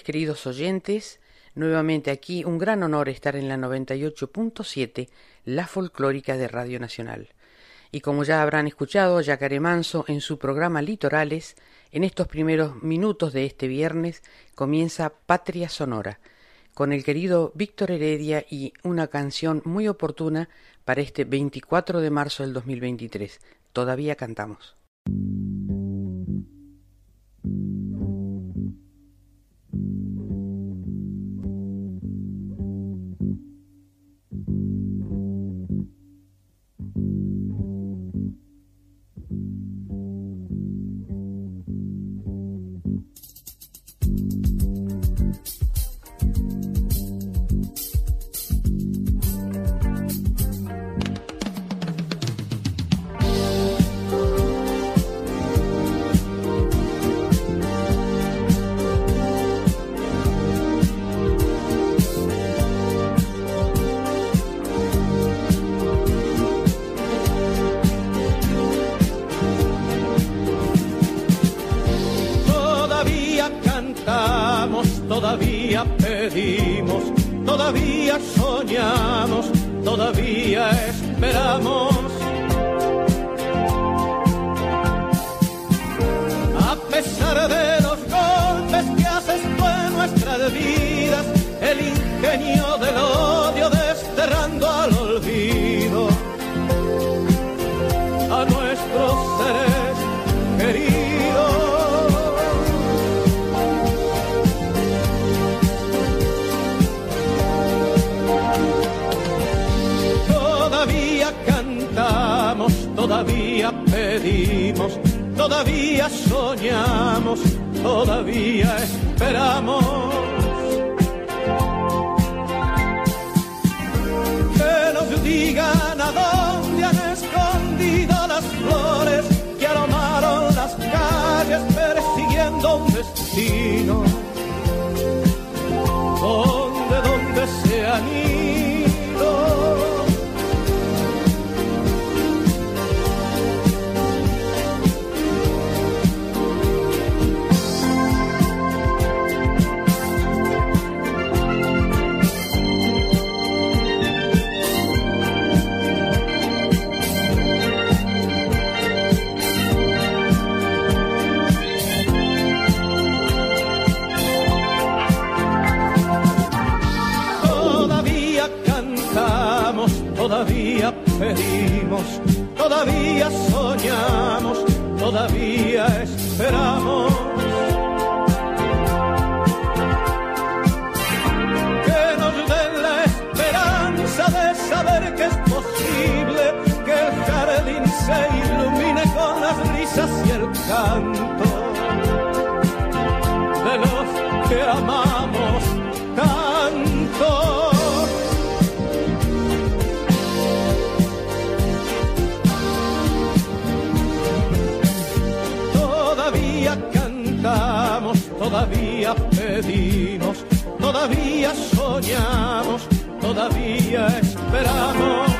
Queridos oyentes. Nuevamente aquí, un gran honor estar en la 98.7, la folclórica de Radio Nacional. Y como ya habrán escuchado, Yacaré Manso en su programa Litorales, en estos primeros minutos de este viernes comienza Patria Sonora, con el querido Víctor Heredia y una canción muy oportuna para este 24 de marzo del 2023. Todavía cantamos. todavía soñamos, todavía esperamos. A pesar de los golpes que haces tú en nuestras vidas, el ingenio de los pedimos, todavía soñamos, todavía esperamos. Que nos digan a dónde han escondido las flores que aromaron las calles persiguiendo pedimos, todavía soñamos, todavía esperamos. todavía soñamos, todavía esperamos.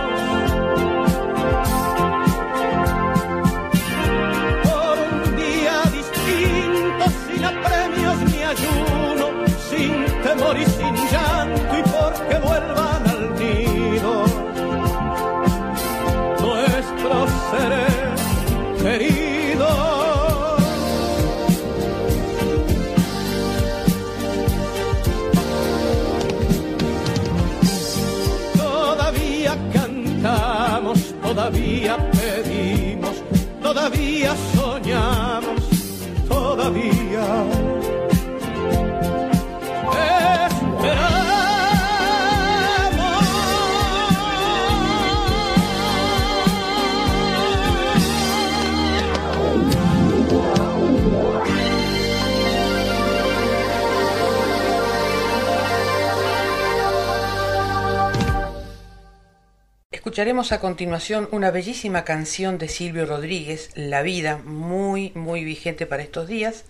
Por un día distinto, sin apremios ni ayuno, sin temor y sin llanto, y porque vuelvan al nido nuestros seres queridos. todavía pedimos, todavía soñamos, todavía escucharemos a continuación una bellísima canción de Silvio Rodríguez, La vida, muy, muy vigente para estos días,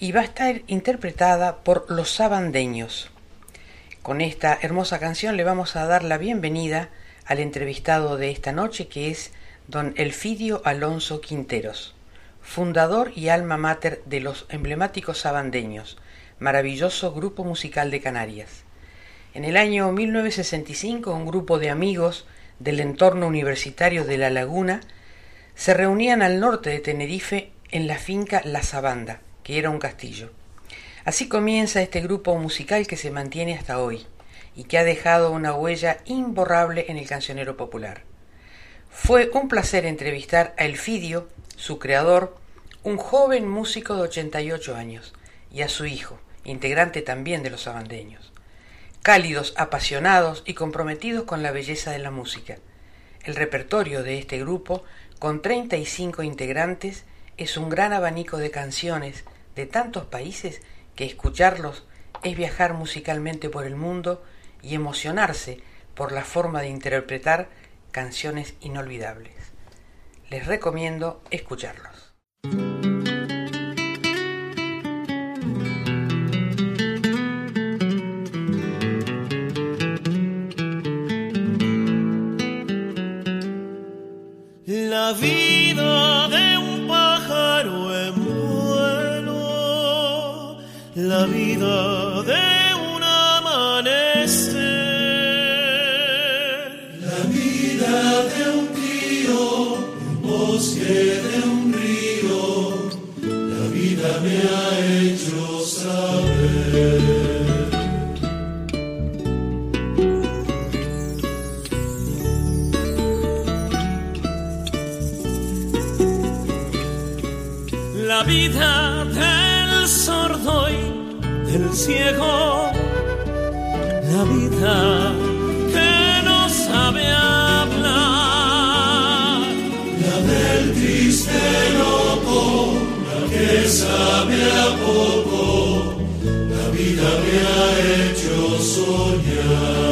y va a estar interpretada por Los Sabandeños. Con esta hermosa canción le vamos a dar la bienvenida al entrevistado de esta noche, que es don Elfidio Alonso Quinteros, fundador y alma mater de los emblemáticos Sabandeños, maravilloso grupo musical de Canarias. En el año 1965, un grupo de amigos del entorno universitario de La Laguna se reunían al norte de Tenerife en la finca La Sabanda, que era un castillo. Así comienza este grupo musical que se mantiene hasta hoy y que ha dejado una huella imborrable en el cancionero popular. Fue un placer entrevistar a Elfidio, su creador, un joven músico de 88 años, y a su hijo, integrante también de los sabandeños cálidos, apasionados y comprometidos con la belleza de la música. El repertorio de este grupo, con 35 integrantes, es un gran abanico de canciones de tantos países que escucharlos es viajar musicalmente por el mundo y emocionarse por la forma de interpretar canciones inolvidables. Les recomiendo escucharlos. La vida de un pájaro en vuelo, la vida del ciego, la vida que no sabe hablar, la del triste loco, la que sabe a poco, la vida me ha hecho soñar.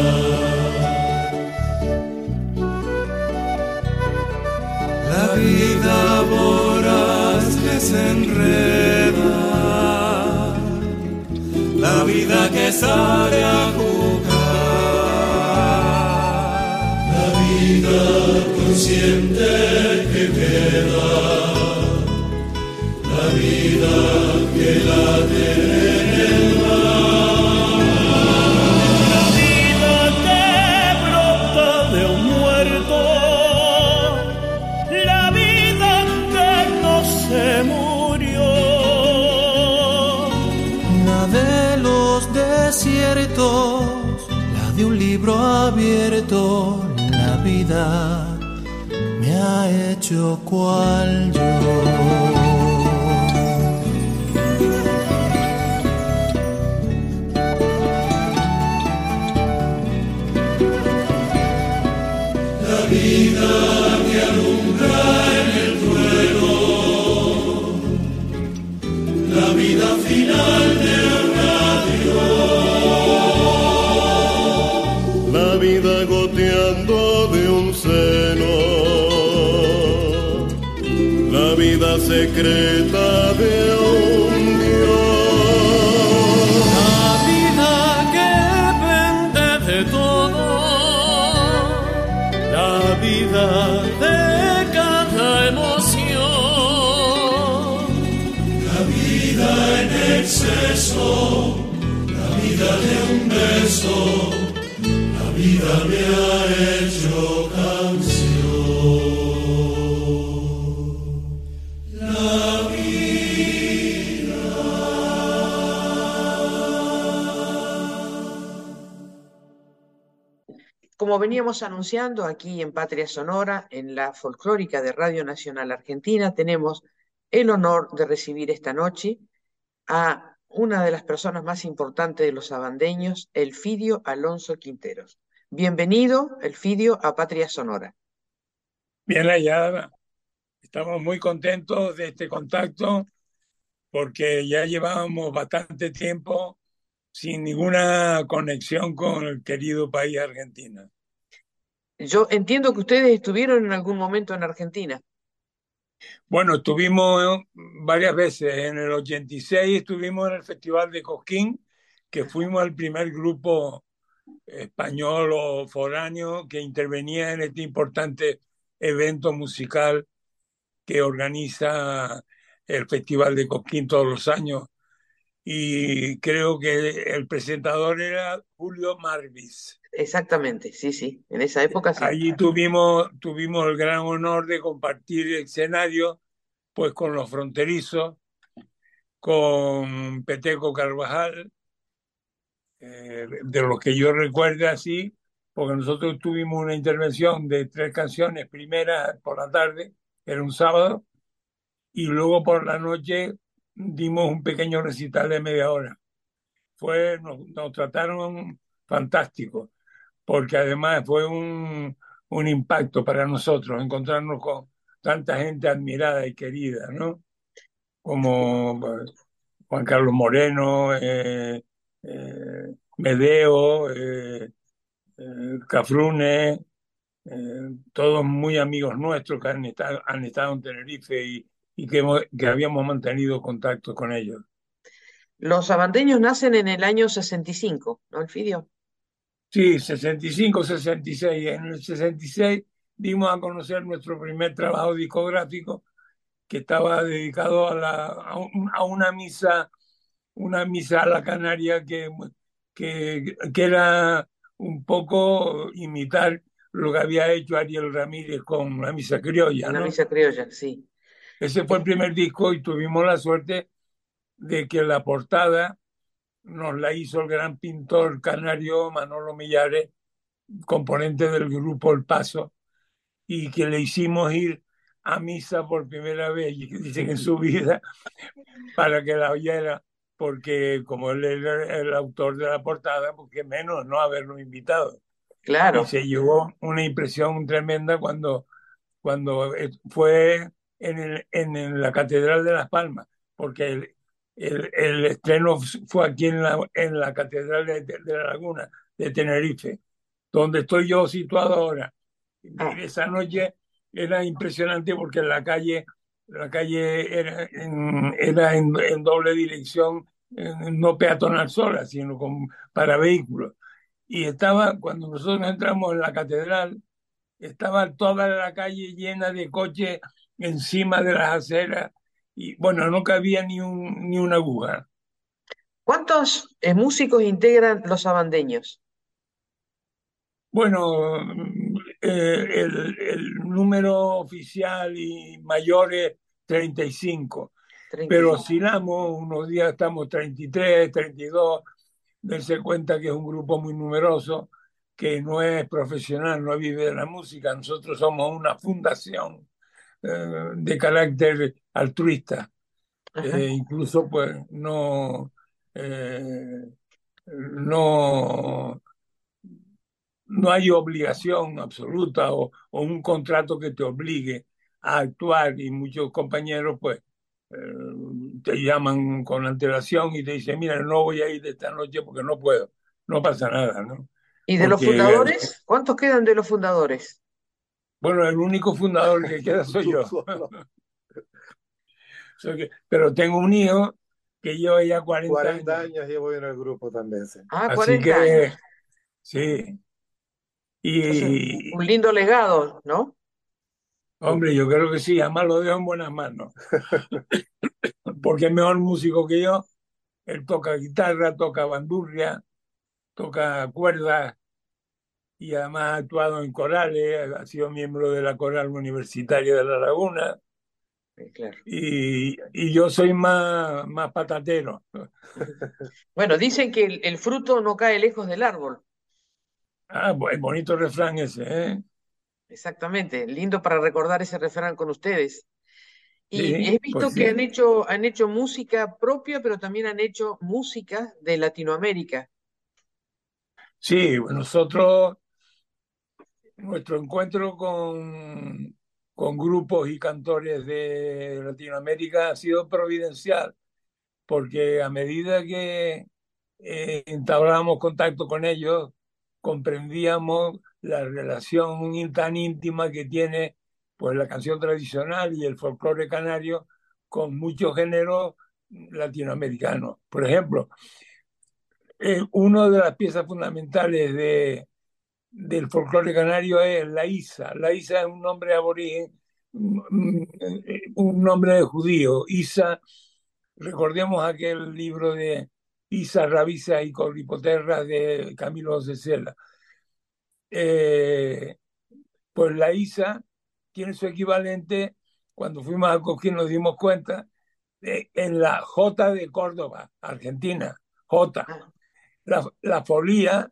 La vida voraz que se enreda, vida que sale a jugar, la vida consciente que queda, la vida que late. en libro abierto, la vida me ha hecho cual yo. Secreta de Como veníamos anunciando aquí en Patria Sonora, en la folclórica de Radio Nacional Argentina, tenemos el honor de recibir esta noche a una de las personas más importantes de los abandeños, Elfidio Alonso Quinteros. Bienvenido, Elfidio, a Patria Sonora. Bien hallada. Estamos muy contentos de este contacto porque ya llevábamos bastante tiempo sin ninguna conexión con el querido país Argentina. Yo entiendo que ustedes estuvieron en algún momento en Argentina. Bueno, estuvimos varias veces. En el 86 estuvimos en el Festival de Cosquín, que fuimos el primer grupo español o foráneo que intervenía en este importante evento musical que organiza el Festival de Cosquín todos los años. Y creo que el presentador era Julio Marvis. Exactamente, sí, sí, en esa época sí. Allí tuvimos, tuvimos el gran honor de compartir escenario pues con los fronterizos, con Peteco Carvajal, eh, de lo que yo recuerdo así, porque nosotros tuvimos una intervención de tres canciones, primera por la tarde, era un sábado, y luego por la noche dimos un pequeño recital de media hora. Fue, nos, nos trataron fantástico, porque además fue un, un impacto para nosotros encontrarnos con tanta gente admirada y querida, ¿no? Como Juan Carlos Moreno, eh, eh, Medeo, eh, eh Cafrune, todos muy amigos nuestros que han estado, han estado en Tenerife y, y que habíamos mantenido contacto con ellos. Los abandeños nacen en el año 65, ¿no, Elfidio? Sí, 65, 66. En el 66 dimos a conocer nuestro primer trabajo discográfico que estaba dedicado a, la, a, un, a una misa, una misa a la canaria que, que, que era un poco imitar lo que había hecho Ariel Ramírez con la misa criolla. La ¿no? misa criolla, sí. Ese fue el primer disco y tuvimos la suerte de que la portada nos la hizo el gran pintor canario Manolo Millares, componente del grupo El Paso, y que le hicimos ir a misa por primera vez, y que dicen en su vida, para que la oyera, porque como él era el autor de la portada, porque menos no haberlo invitado. Claro. Y se llevó una impresión tremenda cuando, cuando fue en, el, en la Catedral de Las Palmas, porque el, el, el estreno fue aquí en la, en la Catedral de, de, la Laguna, de Tenerife, donde estoy yo situado ahora. Ah. Esa noche era impresionante porque la calle, la calle era en, era en, en doble dirección, no peatonal sola, sino con, para vehículos. Y estaba, cuando nosotros entramos en la catedral, estaba toda la calle llena de coches encima de las aceras y bueno, no cabía ni, un, ni una aguja. ¿Cuántos eh, músicos integran los abandeños? Bueno, eh, el, el, número oficial y mayor es 35, 35. pero oscilamos, unos días estamos 33, 32, dense cuenta que es un grupo muy numeroso, que no es profesional, no vive de la música, nosotros somos una fundación eh, de carácter altruista. Eh, incluso, pues, no, eh, no, no hay obligación absoluta o, o, un contrato que te obligue a actuar y muchos compañeros, pues, te llaman con antelación y te dicen, mira, no voy a ir de esta noche porque no puedo. No pasa nada, ¿no? ¿Y de porque, los fundadores? ¿Cuántos quedan de los fundadores? Bueno, el único fundador que queda soy yo. Pero tengo un hijo que lleva ya 40, 40 años. años llevo en el grupo también. Sí. Ah, 40 Así que, años. Sí. Y, un lindo legado, ¿no? Hombre, yo creo que sí, además lo dejo en buenas manos. Porque es mejor músico que yo. Él toca guitarra, toca bandurria, toca cuerdas y además ha actuado en corales, ha sido miembro de la coral universitaria de La Laguna. Claro. Y, y, yo soy más, más patatero. Bueno, dicen que el, el, fruto no cae lejos del árbol. Ah, bonito refrán ese, ¿eh? Exactamente, lindo para recordar ese refrán con ustedes. Y Sí, he visto pues que sí. han hecho, han hecho música propia, pero también han hecho música de Latinoamérica. Sí, nosotros, nuestro encuentro con, con grupos y cantores de Latinoamérica ha sido providencial, porque a medida que eh, entablábamos contacto con ellos, comprendíamos la relación tan íntima que tiene pues la canción tradicional y el folclore canario con muchos géneros latinoamericanos. Por ejemplo, eh, una de las piezas fundamentales de, del folclore canario es la Isa. La Isa es un nombre aborigen, mm, mm, un nombre judío. Isa, recordemos aquel libro de Isa, Rabisa y Corripoterra de Camilo Cela. Eh, pues la Isa tiene su equivalente, cuando fuimos a Coquín nos dimos cuenta, en la J de Córdoba, Argentina, J. Ah. La, folía,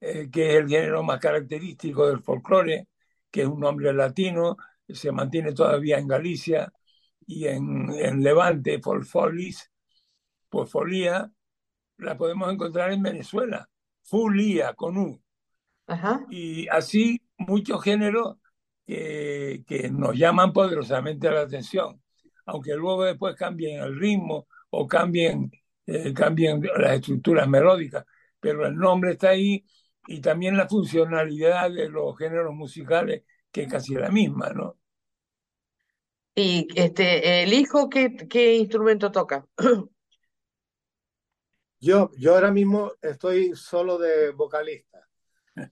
eh, que es el género más característico del folclore, que es un nombre latino, se mantiene todavía en Galicia y en, en Levante, folfolis, folía, la podemos encontrar en Venezuela, fulía con U. Y así muchos géneros que, que, nos llaman poderosamente la atención, aunque luego después cambien el ritmo o cambien, eh, cambien las estructuras melódicas, pero el nombre está ahí y también la funcionalidad de los géneros musicales, que es casi la misma, ¿no? ¿Y este, el hijo qué, qué instrumento toca? Yo, yo ahora mismo estoy solo de vocalista.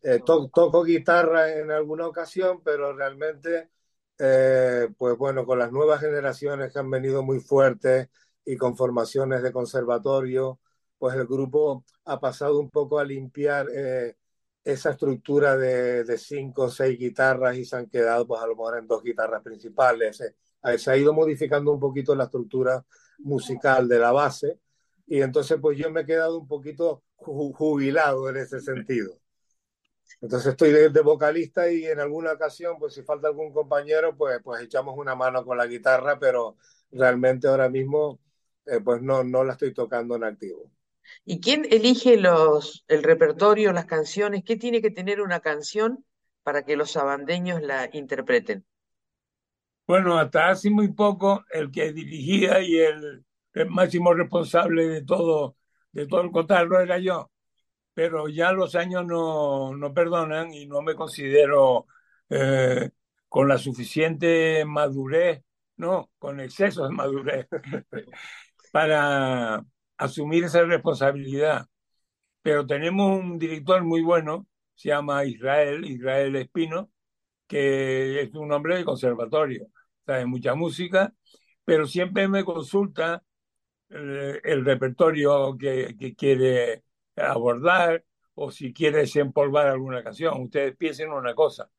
Eh, toco guitarra en alguna ocasión, pero realmente, eh, pues bueno, con las nuevas generaciones que han venido muy fuertes y con formaciones de conservatorio, pues el grupo ha pasado un poco a limpiar eh, esa estructura de, de, cinco o seis guitarras y se han quedado pues a lo mejor en dos guitarras principales. se ha ido modificando un poquito la estructura musical de la base y entonces pues yo me he quedado un poquito jubilado en ese sentido. Entonces estoy de, vocalista y en alguna ocasión, pues si falta algún compañero, pues, pues echamos una mano con la guitarra, pero realmente ahora mismo eh, pues no, no la estoy tocando en activo. ¿Y quién elige los, el repertorio, las canciones? ¿Qué tiene que tener una canción para que los abandeños la interpreten? Bueno, hasta hace muy poco el que dirigía y el el máximo responsable de todo, de todo el cotarro era yo. Pero ya los años no, no perdonan y no me considero eh, con la suficiente madurez, no, con exceso de madurez, para asumir esa responsabilidad. Pero tenemos un director muy bueno, se llama Israel, Israel Espino, que es un hombre de conservatorio, sabe mucha música, pero siempre me consulta eh, el, repertorio que, quiere abordar o si quiere desempolvar alguna canción. Ustedes piensen una cosa.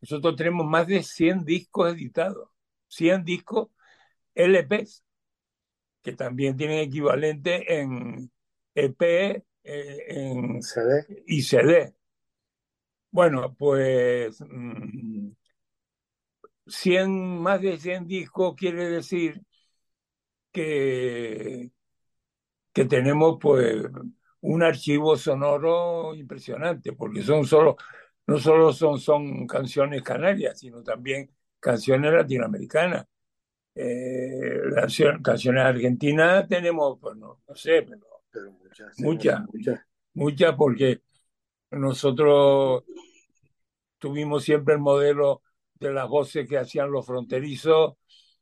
Nosotros tenemos más de 100 discos editados, 100 discos LPs, que también tienen equivalente en EP eh, en CD. y CD. Bueno, pues 100, mm, más de 100 discos quiere decir que, que tenemos pues un archivo sonoro impresionante, porque son solo, no solo son, son canciones canarias, sino también canciones latinoamericanas. Eh, canciones argentinas tenemos, pues no, no sé, pero, muchas, muchas, muchas, muchas, porque nosotros tuvimos siempre el modelo de las voces que hacían los fronterizos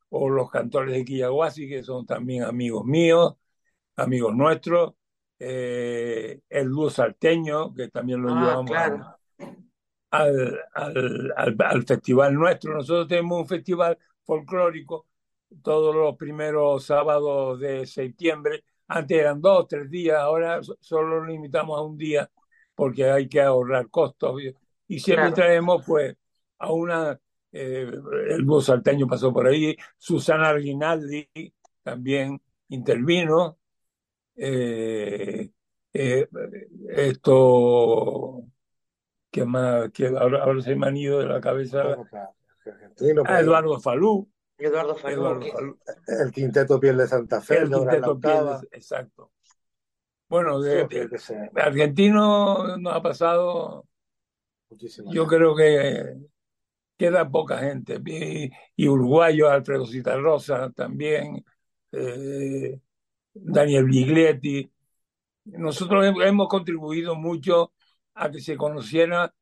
o los cantores de Quillaguasi, que son también amigos míos, amigos nuestros, eh, el dúo salteño, que también lo ah, llevamos al, al, al, festival nuestro. Nosotros tenemos un festival folclórico todos los primeros sábados de septiembre. Antes eran dos, tres días, ahora solo lo limitamos a un día porque hay que ahorrar costos. Y siempre traemos pues a una eh, el bus salteño pasó por ahí, Susana Arguinaldi también intervino. Eh, eh, esto, que más? que ahora, se me han ido de la cabeza. Ah, Eduardo Falú. Eduardo Falú. El quinteto Piel de Santa Fe. El quinteto Piel, exacto. Bueno, de, argentino nos ha pasado. Yo creo que queda poca gente. Y, uruguayo, Alfredo Citarrosa también, eh, Daniel Biglietti. Nosotros hemos contribuido mucho a que se conociera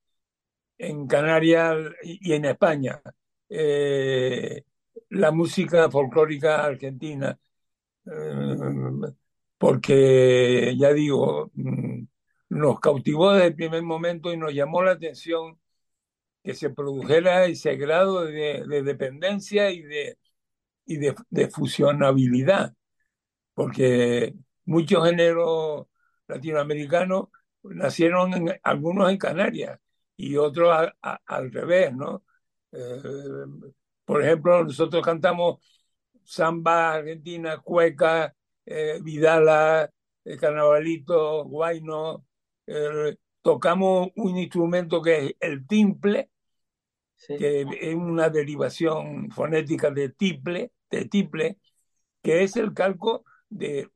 en Canarias y, en España eh, la música folclórica argentina, eh, porque ya digo, mm, nos cautivó desde el primer momento y nos llamó la atención que se produjera ese grado de, dependencia y de, y de, fusionabilidad, porque muchos géneros latinoamericanos nacieron algunos en Canarias y otros al revés, ¿no? Eh, por ejemplo, nosotros cantamos samba argentina, cueca, eh, vidala, eh, carnavalito, guayno, tocamos un instrumento que es el timple, que es una derivación fonética de tiple, de tiple, que es el calco de,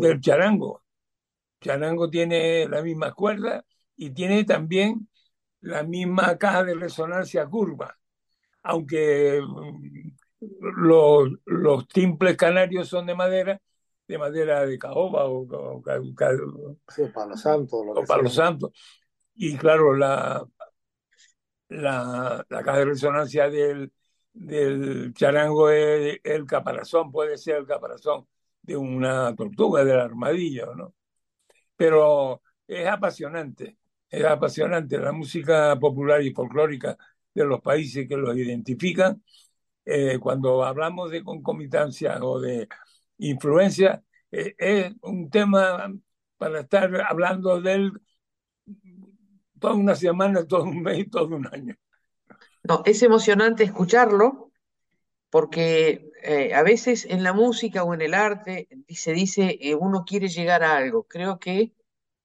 del charango. Charango tiene la misma cuerda y tiene también la misma caja de resonancia curva, aunque mm, los, los timples canarios son de madera, de madera de caoba o, palo santo. o palo santo. Y claro, la, la, la caja de resonancia del, del charango es el caparazón, puede ser el caparazón de una tortuga, del armadillo, ¿no? Pero es apasionante, es apasionante la música popular y folclórica de los países que los identifican. Eh, cuando hablamos de concomitancia o de influencia, eh, es un tema para estar hablando de él toda una semana, todo un mes todo un año. No, es emocionante escucharlo porque eh, a veces en la música o en el arte se dice uno quiere llegar a algo. Creo que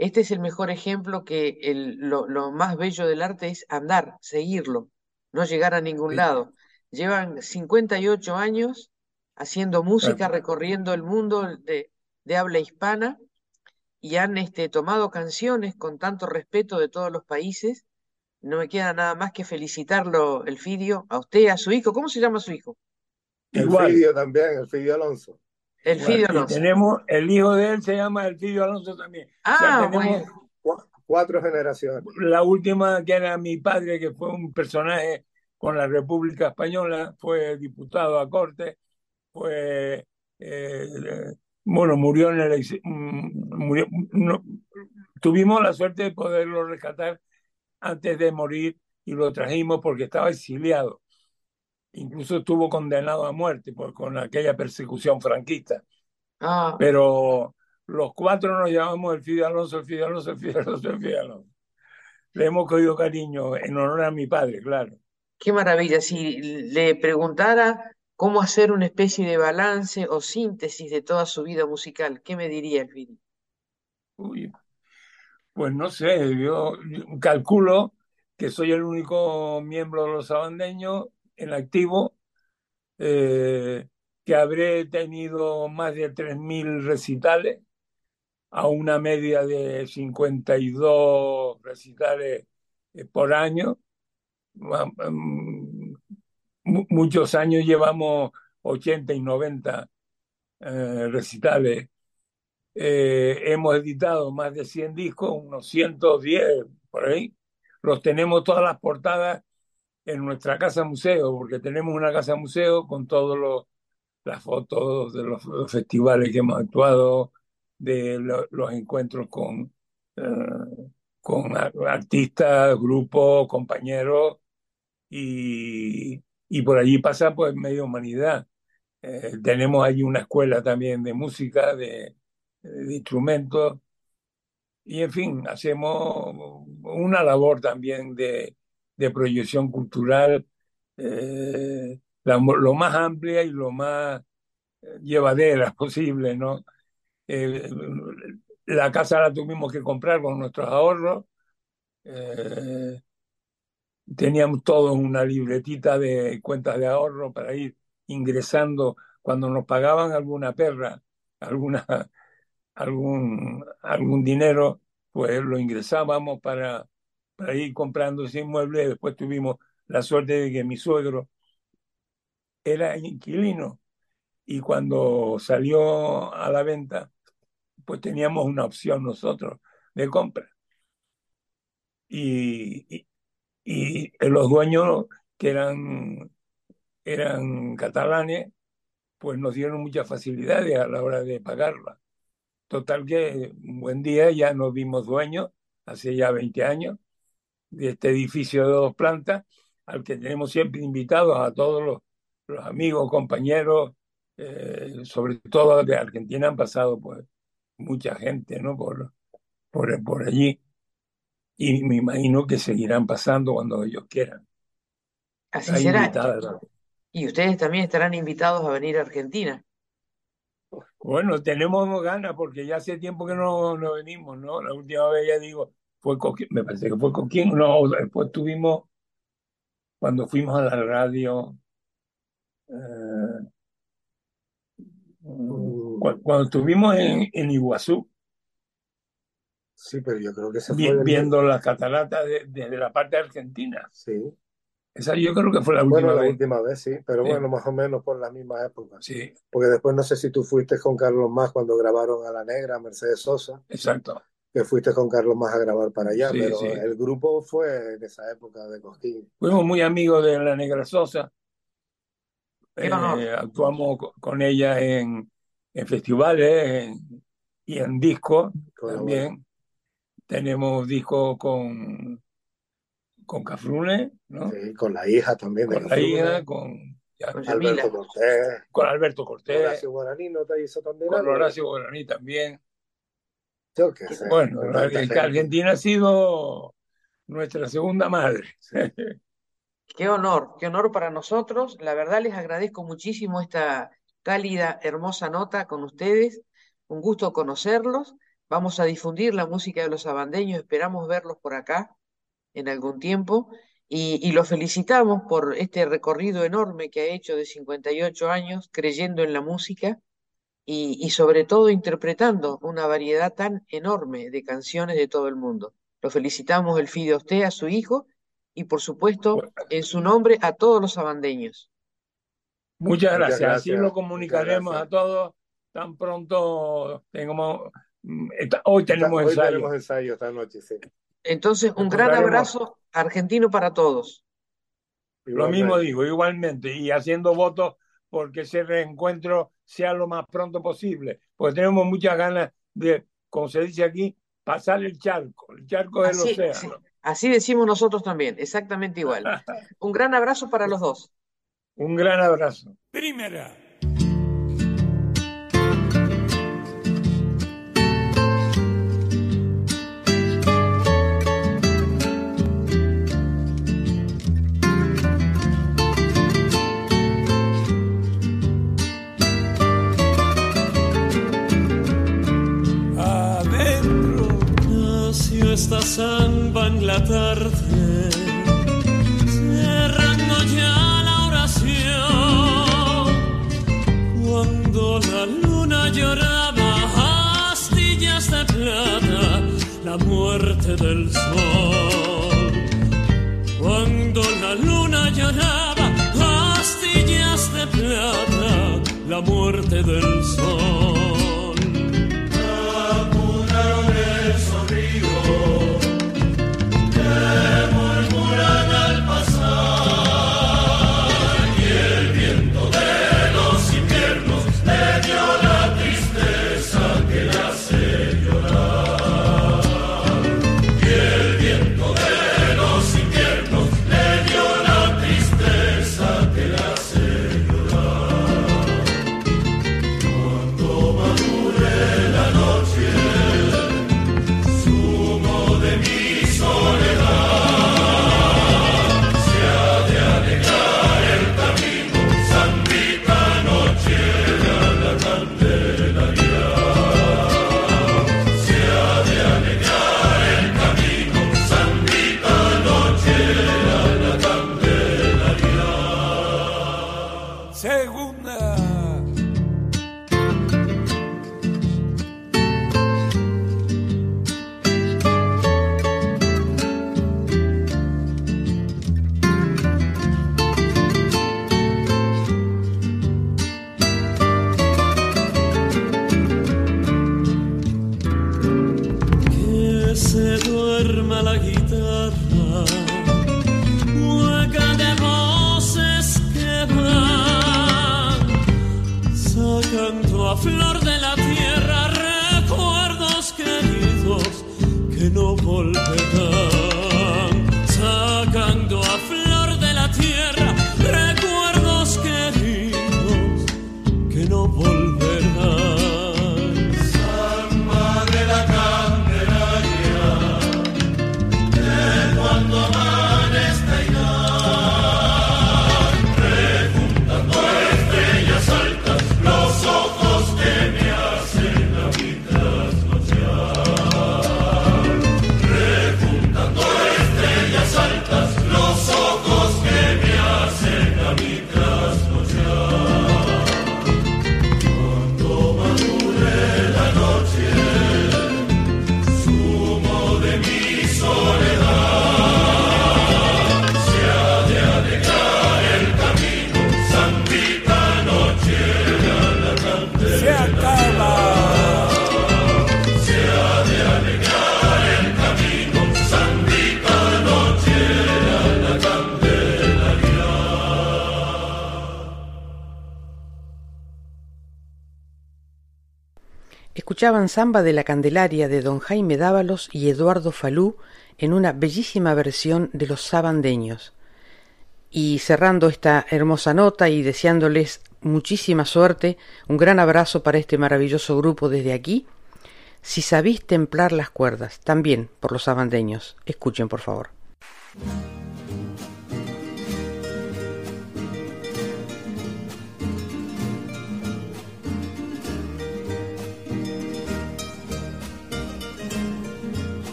este es el mejor ejemplo que el, lo, más bello del arte es andar, seguirlo, no llegar a ningún lado. Llevan 58 años haciendo música, recorriendo el mundo de, de habla hispana y han este, tomado canciones con tanto respeto de todos los países. No me queda nada más que felicitarlo, Elfidio, a usted, a su hijo. ¿Cómo se llama su hijo? El Elfidio también, Elfidio Alonso. Elfidio Alonso. tenemos, el hijo de él se llama Elfidio Alonso también. Ah, tenemos cuatro generaciones. La última que era mi padre, que fue un personaje con la República Española, fue diputado a corte, fue eh, bueno, murió en el... Mm, murió, tuvimos la suerte de poderlo rescatar antes de morir y lo trajimos porque estaba exiliado. Incluso estuvo condenado a muerte por, con aquella persecución franquista. Ah. Pero los cuatro nos llamamos el Fidel Alonso, el Fidel Alonso, el Fidel Alonso, el Fidel Alonso. Le hemos cogido cariño en honor a mi padre, claro. Qué maravilla. Si le preguntara cómo hacer una especie de balance o síntesis de toda su vida musical. ¿Qué me diría, Elvira? Uy, pues no sé, yo, calculo que soy el único miembro de los abandeños en activo, eh, que habré tenido más de 3.000 recitales, a una media de 52 recitales eh, por año muchos años llevamos 80 y 90 eh, recitales. Eh, hemos editado más de 100 discos, unos 110 por ahí. Los tenemos todas las portadas en nuestra casa museo, porque tenemos una casa museo con todas las fotos de los, festivales que hemos actuado, de los encuentros con, eh, con artistas, grupos, compañeros y, y por allí pasa pues medio humanidad. Eh, tenemos allí una escuela también de música, de, instrumentos, y en fin, hacemos una labor también de, proyección cultural eh, lo más amplia y lo más llevadera posible, ¿no? Eh, la casa la tuvimos que comprar con nuestros ahorros teníamos todos una libretita de cuentas de ahorro para ir ingresando cuando nos pagaban alguna perra, alguna, algún, algún dinero, pues lo ingresábamos para, para ir comprando ese inmueble. Después tuvimos la suerte de que mi suegro era inquilino y cuando salió a la venta, pues teníamos una opción nosotros de compra. y, y, los dueños que eran, eran catalanes, pues nos dieron muchas facilidades a la hora de pagarla. Total que un buen día ya nos vimos dueños, hace ya 20 años, de este edificio de dos plantas, al que tenemos siempre invitados a todos los, los amigos, compañeros, eh, sobre todo de Argentina han pasado pues mucha gente, ¿no? Por, por, por allí. Y me imagino que seguirán pasando cuando ellos quieran. Así será. Y ustedes también estarán invitados a venir a Argentina. Bueno, tenemos ganas porque ya hace tiempo que no, no venimos, ¿no? La última vez ya digo, fue con, me parece que fue con quién, no, después tuvimos, cuando fuimos a la radio, eh, mm. cuando, estuvimos en, en, Iguazú. Sí, pero yo creo que se fue viendo las cataratas desde la parte argentina. Sí. Esa yo creo que fue la última bueno, la última vez, sí, pero bueno, más o menos por la misma época. Sí. Porque después no sé si tú fuiste con Carlos Más cuando grabaron a La Negra, Mercedes Sosa. Exacto que fuiste con Carlos más a grabar para allá, pero el grupo fue en esa época de Cosquín. Fuimos muy amigos de la Negra Sosa. Eh, actuamos con ella en, en festivales y en discos también. Tenemos discos con, con Cafrune, ¿no? Sí, con la hija también. Con la hija, con, Alberto Cortés. Con Alberto Cortés. Horacio Guaraní no te hizo también. Con Horacio Guaraní también. Bueno, Argentina ha sido nuestra segunda madre. Qué honor, qué honor para nosotros. La verdad les agradezco muchísimo esta cálida, hermosa nota con ustedes. Un gusto conocerlos. Vamos a difundir la música de los abandeños. Esperamos verlos por acá en algún tiempo. Y, y los felicitamos por este recorrido enorme que ha hecho de 58 años creyendo en la música y, sobre todo interpretando una variedad tan enorme de canciones de todo el mundo. Lo felicitamos el FIDE a usted, a su hijo y por supuesto en su nombre a todos los abandeños. Muchas gracias. Así lo comunicaremos a todos tan pronto tengamos mm, hoy tenemos hoy Tenemos ensayo esta noche, sí. Entonces, un gran abrazo argentino para todos. Lo mismo digo, igualmente, y haciendo votos porque ese reencuentro sea lo más pronto posible, porque tenemos muchas ganas de, como se dice aquí, pasar el charco, el charco del océano. Así decimos nosotros también, exactamente igual. Un gran abrazo para los dos. Un gran abrazo. Primera. Esta samba en la tarde, cerrando ya la oración, cuando la luna lloraba astillas de plata, la muerte del sol, cuando la luna lloraba astillas de plata, la muerte del sol. Escuchaban samba de la Candelaria de don Jaime Dávalos y Eduardo Falú en una bellísima versión de los sabandeños. Y cerrando esta hermosa nota y deseándoles muchísima suerte, un gran abrazo para este maravilloso grupo desde aquí. Si sabéis templar las cuerdas, también por los sabandeños. Escuchen, por favor.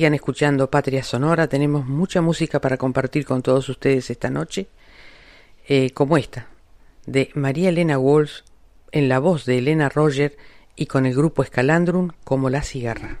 Sigan escuchando Patria Sonora, tenemos mucha música para compartir con todos ustedes esta noche, eh, como esta, de María Elena Walsh, en la voz de Elena Roger y con el grupo Escalandrum como La Cigarra.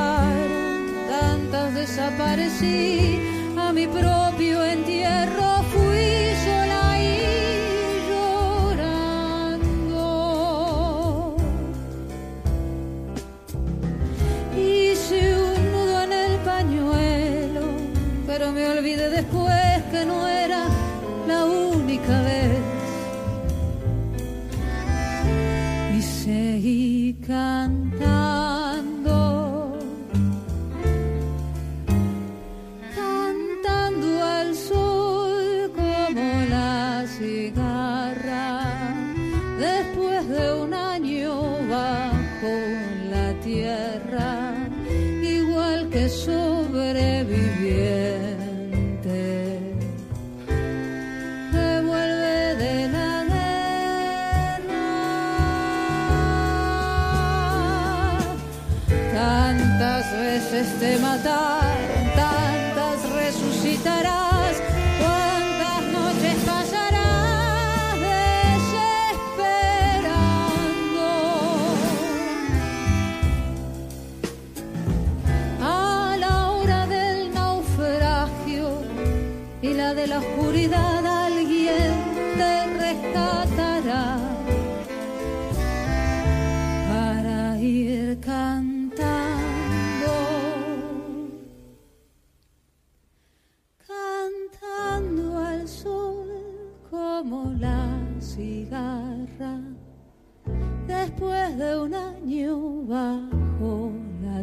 a mi propio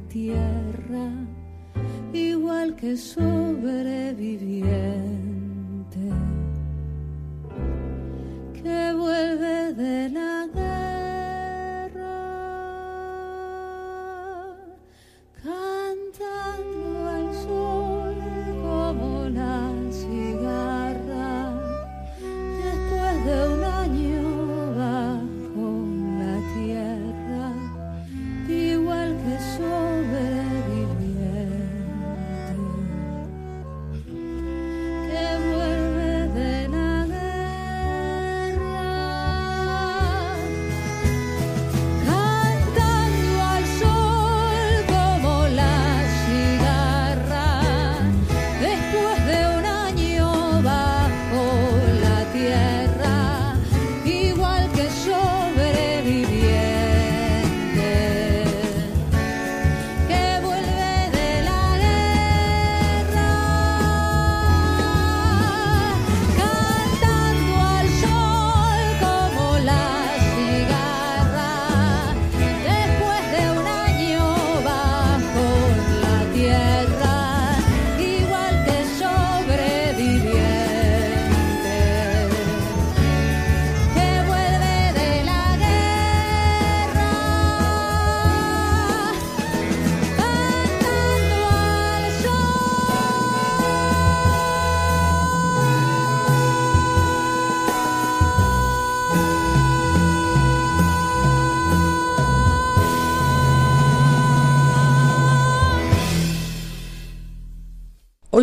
tierra, igual que sobreviviente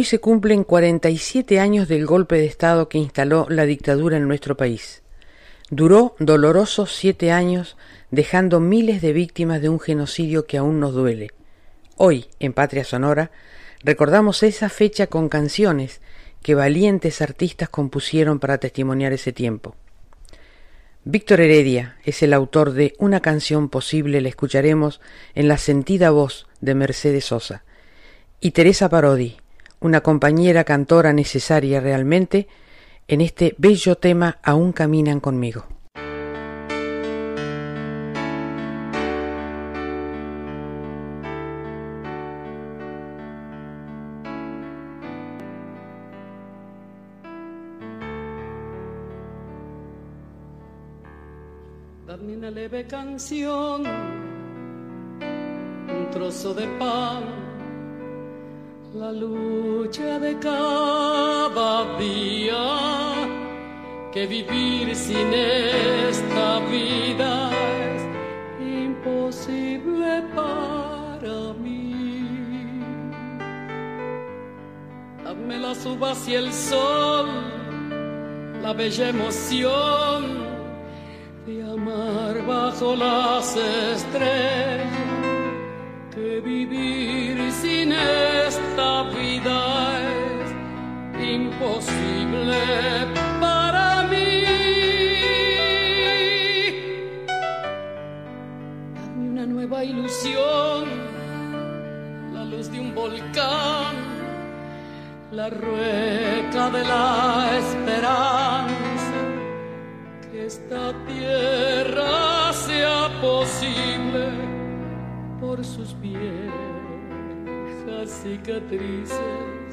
Se cumplen 47 años del golpe de Estado que instaló la dictadura en nuestro país. Duró dolorosos siete años, dejando miles de víctimas de un genocidio que aún nos duele. Hoy, en Patria Sonora, recordamos esa fecha con canciones que valientes artistas compusieron para testimoniar ese tiempo. Víctor Heredia es el autor de Una canción posible, la escucharemos en la sentida voz de Mercedes Sosa. Y Teresa Parodi, una compañera cantora necesaria realmente, en este bello tema Aún caminan conmigo. Dame una leve canción, un trozo de pan la lucha de cada día, que vivir sin esta vida es imposible para mí. Dame las uvas y el sol, la bella emoción de amar bajo las estrellas, que vivir sin esta imposible para mí. Dame una nueva ilusión, la luz de un volcán, la rueca de la esperanza, que esta tierra sea posible por sus pies cicatrices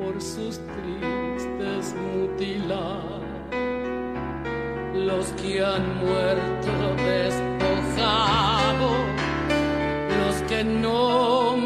por sus tristes mutilados. Los que han muerto despojados, los que nombro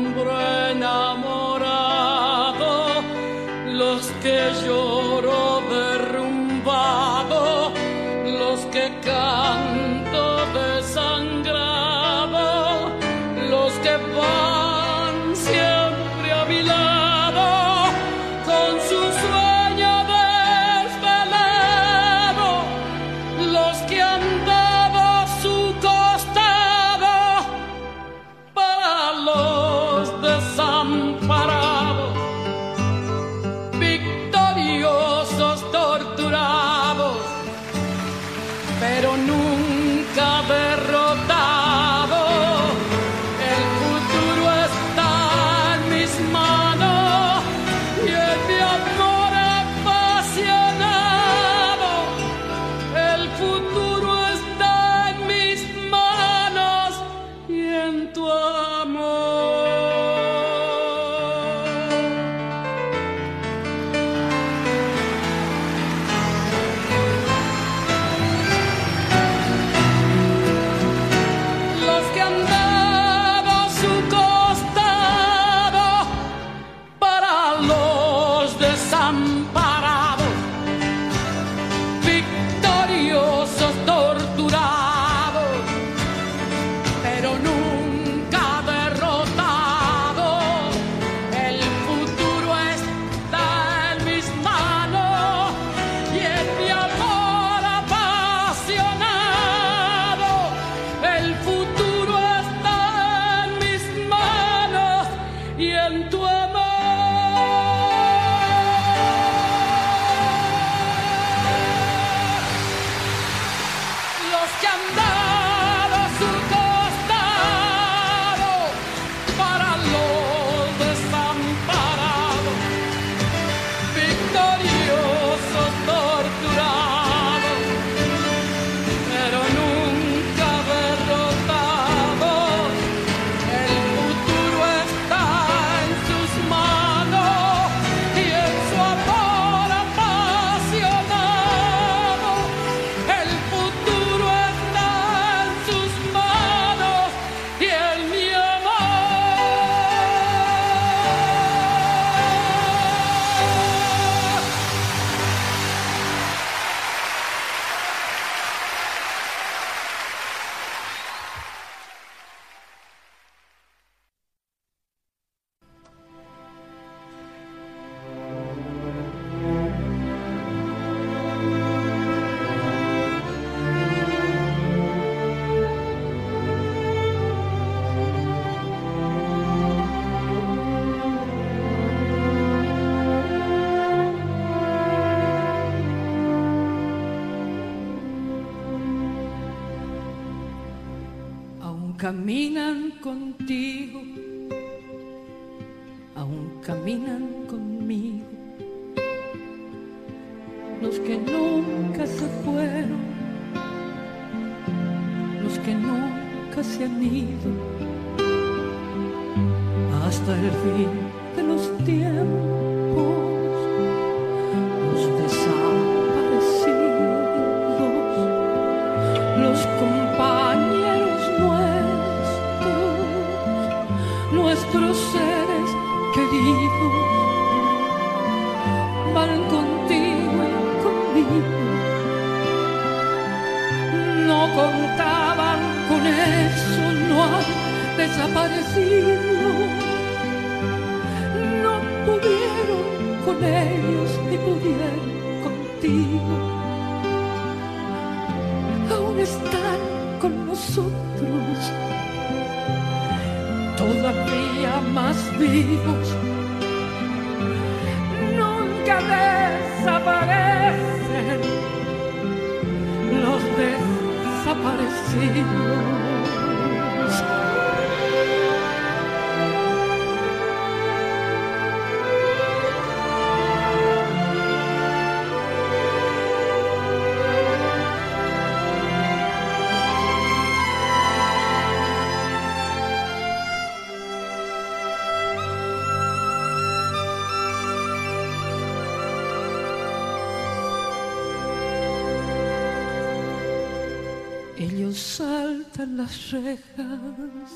las rejas,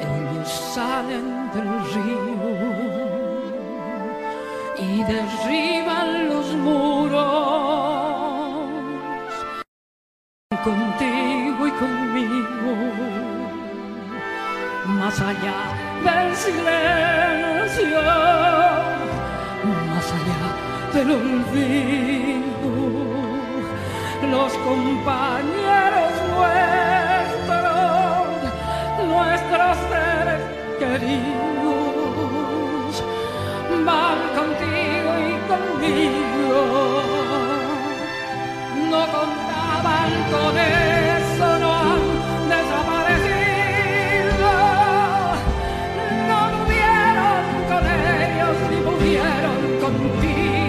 ellos salen del río y derriban los muros. Contigo y conmigo, más allá del silencio, más allá del olvido los compañeros nuestros, seres queridos, van contigo y conmigo. No contaban con eso, no han desaparecido, no pudieron con ellos ni pudieron contigo.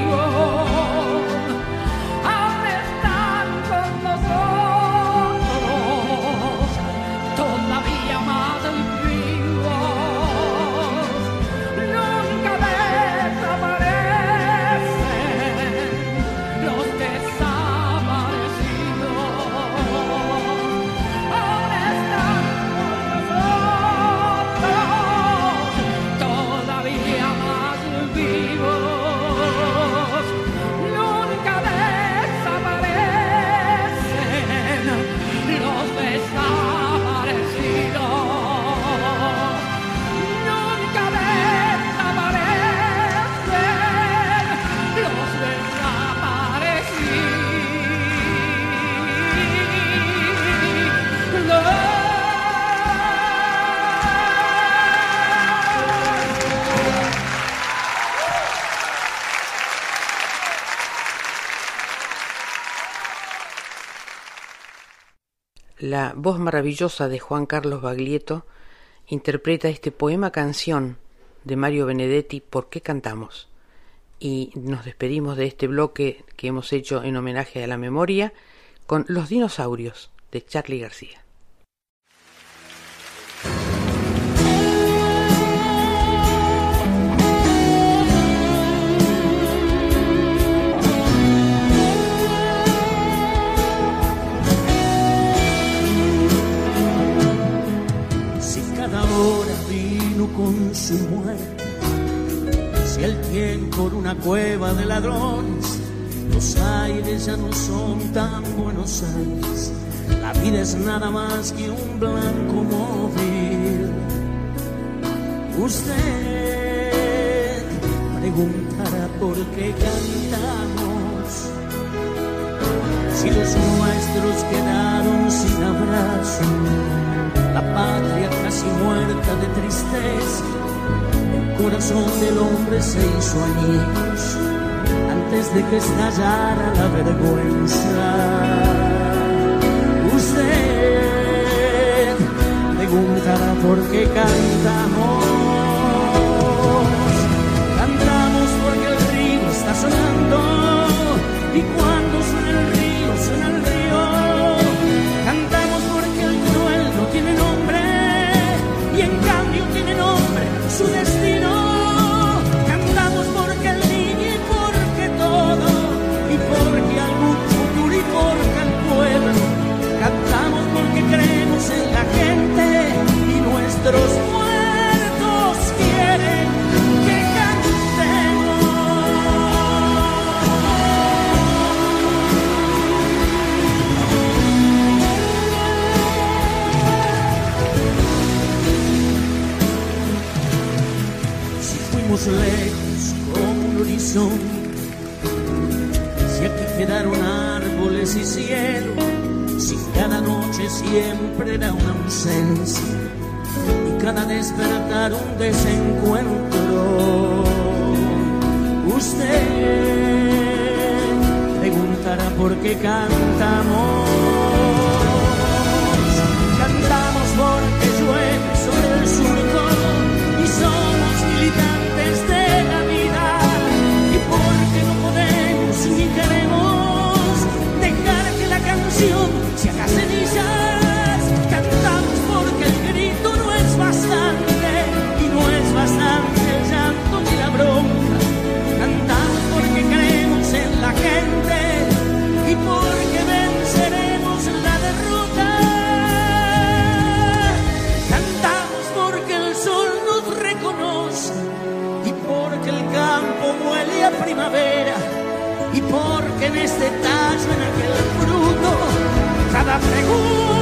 La voz maravillosa de Juan Carlos Baglietto interpreta este poema canción de Mario Benedetti ¿Por qué cantamos? Y nos despedimos de este bloque que hemos hecho en homenaje a la memoria con Los dinosaurios de Charlie García. Con su muerte, si el tiempo en una cueva de ladrones, los aires ya no son tan buenos aires, la vida es nada más que un blanco móvil. Usted preguntará por qué cantamos, si los nuestros quedaron sin abrazo la patria casi muerta de tristeza, el corazón del hombre se hizo añicos antes de que estallara la vergüenza. Usted preguntará por qué cantamos. Cantamos porque el río está sonando y cuando lejos como un horizonte. Si aquí quedaron árboles y cielo, si cada noche siempre era una ausencia y cada despertar un desencuentro. Usted preguntará por qué cantamos en este tallo, en aquel fruto, cada pregunta.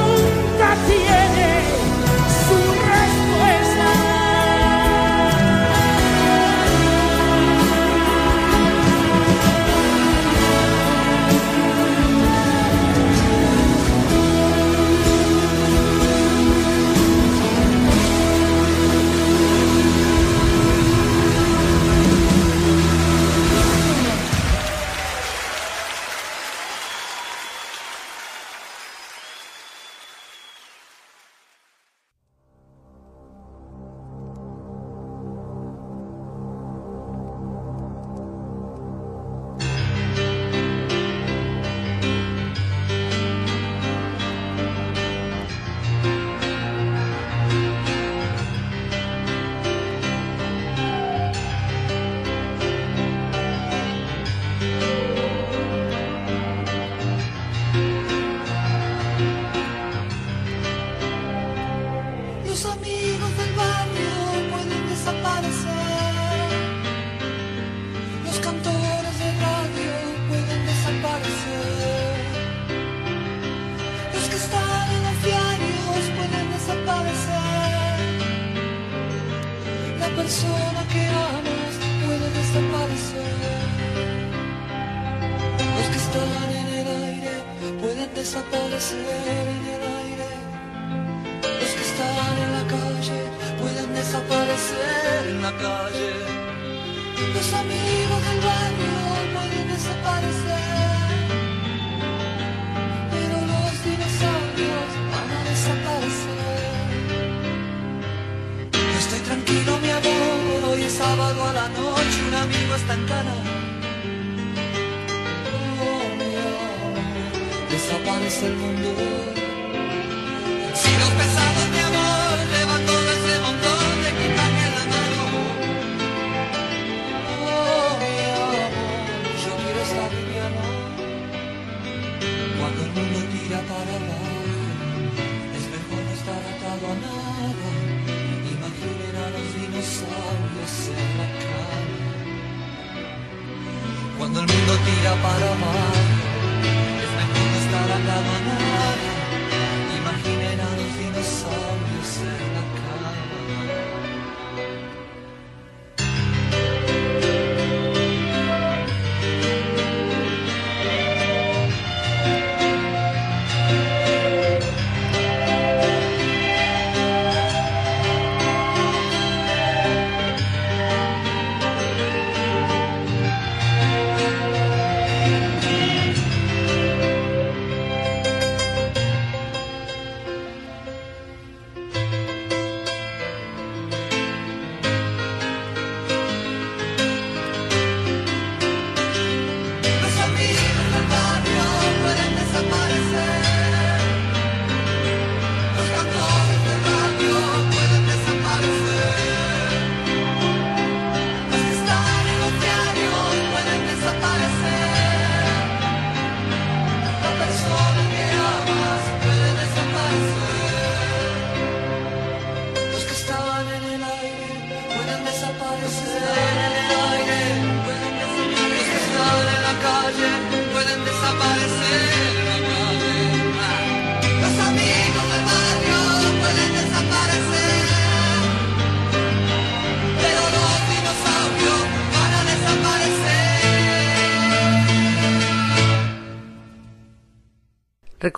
tira para abajo.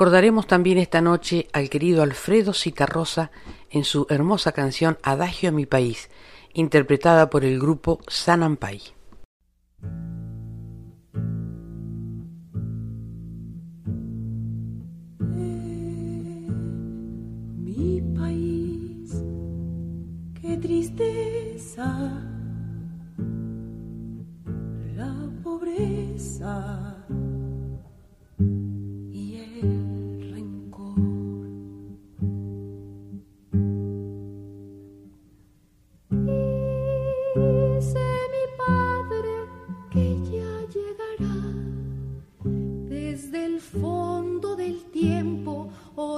Recordaremos también esta noche al querido Alfredo Citarrosa en su hermosa canción Adagio a mi país, interpretada por el grupo Sanampay. mi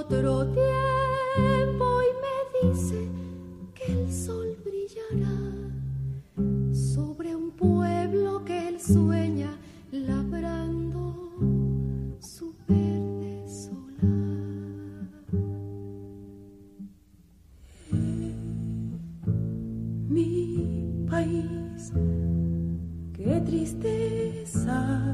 otro tiempo y me dice que el sol brillará sobre un pueblo que él sueña labrando su verde solar. mi país, qué tristeza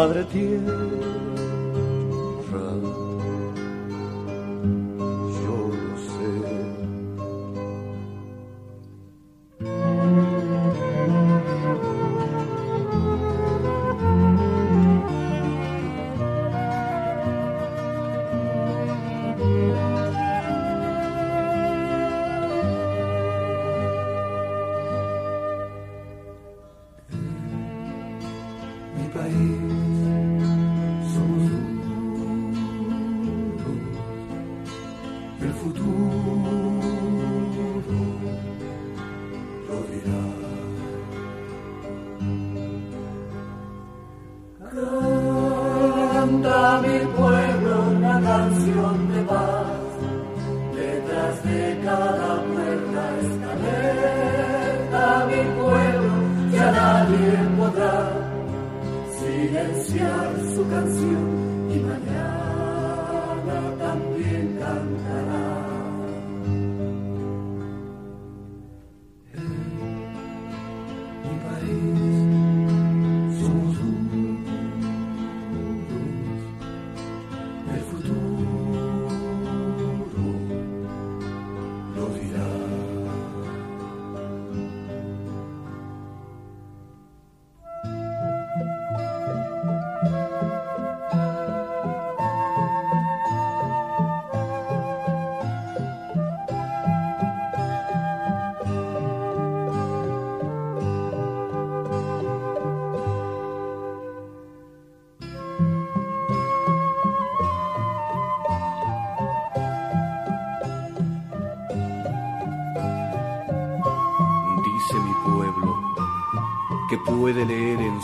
Madre Tierra.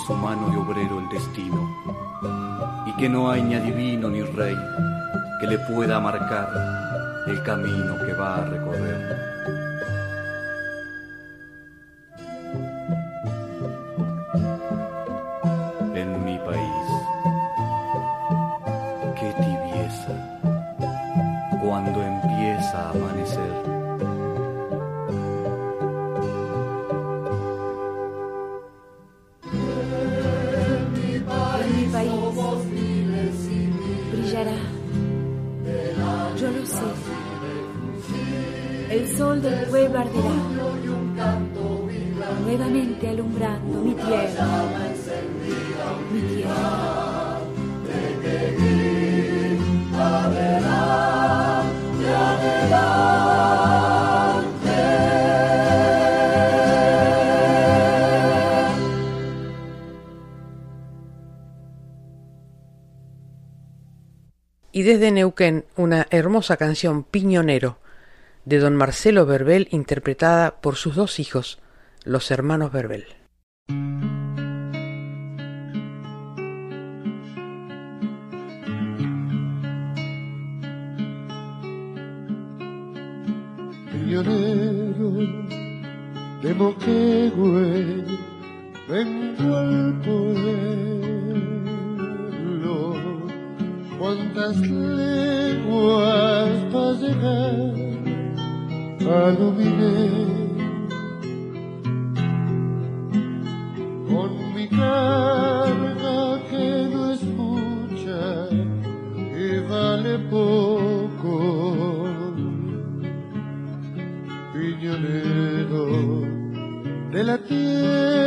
Su mano de obrero el destino, y que no hay ni adivino ni rey que le pueda marcar el camino que va a recorrer. Una hermosa canción Piñonero, de don Marcelo Verbel, interpretada por sus dos hijos, los hermanos Verbel. Piñonero de pueblo, cuántas leguas para llegar aluminé con mi carga que no escucha y vale poco. Piñonero de la tierra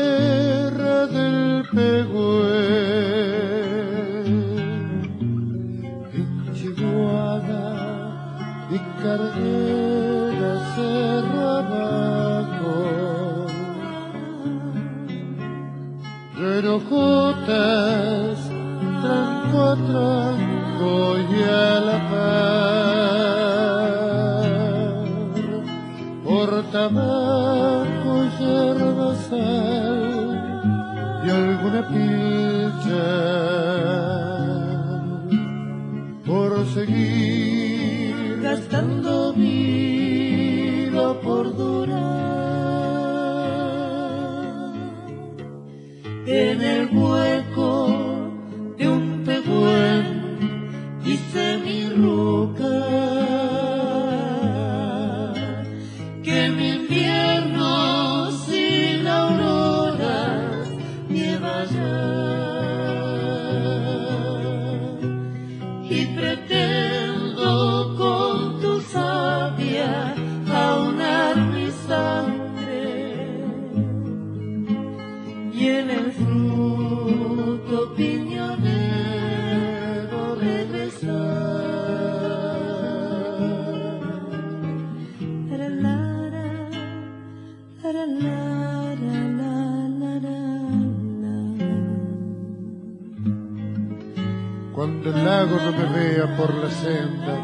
por la senda,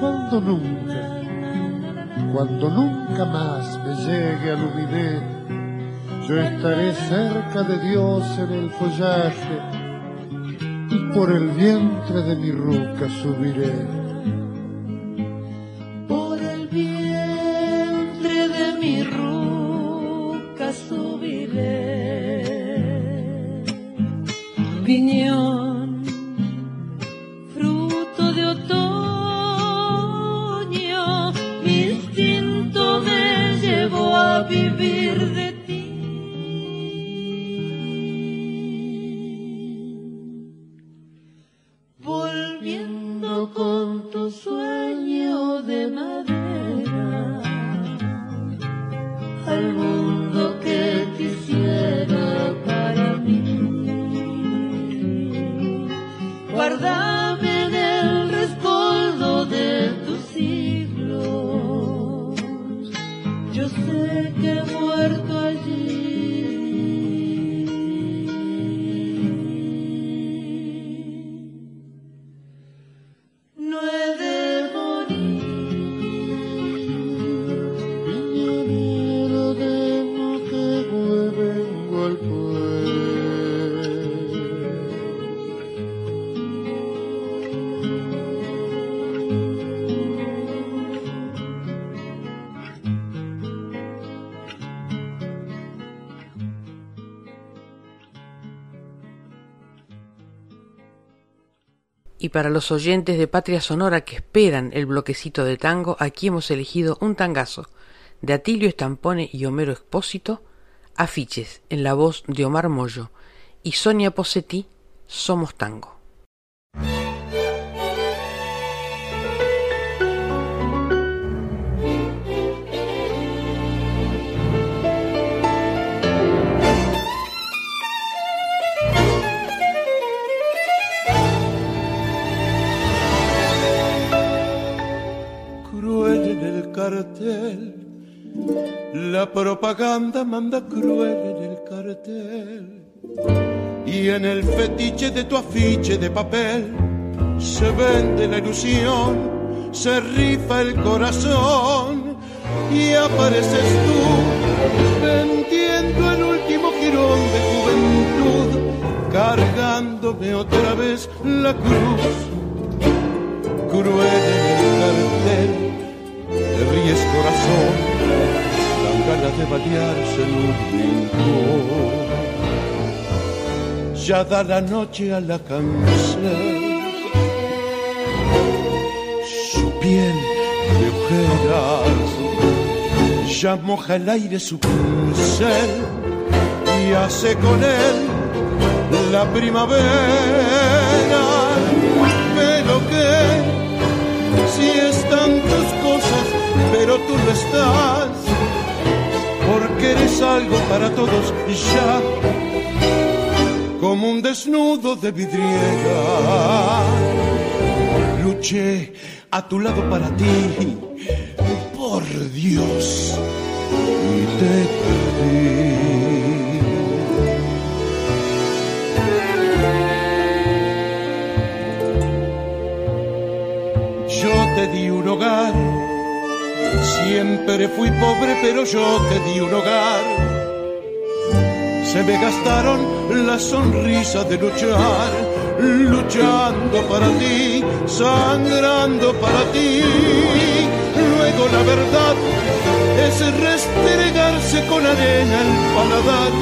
cuando nunca, cuando nunca más me llegue a Luminé, yo estaré cerca de Dios en el follaje y por el vientre de mi ruca subiré. Para los oyentes de Patria Sonora que esperan el bloquecito de tango, aquí hemos elegido un tangazo de Atilio Estampone y Homero Expósito, afiches en la voz de Omar Mollo y Sonia Posetti, Somos Tango. Propaganda manda cruel en el cartel. Y en el fetiche de tu afiche de papel se vende la ilusión, se rifa el corazón y apareces tú vendiendo el último girón de juventud, cargándome otra vez la cruz. Cruel cartel, te ríes corazón, dan ganas de balearse en un rincón. Ya da la noche a la cancel piel de ojeras, ya moja el aire su pincel y hace con él la primavera. Pero que si están tus pero tú no estás, porque eres algo para todos y ya, como un desnudo de vidriera. Luché a tu lado para ti, por Dios, y te perdí. Yo te di un hogar, siempre fui pobre, pero yo te di un hogar. Se me gastaron la sonrisa de luchar luchando para ti, sangrando para ti. Luego la verdad es restregarse con arena el paladar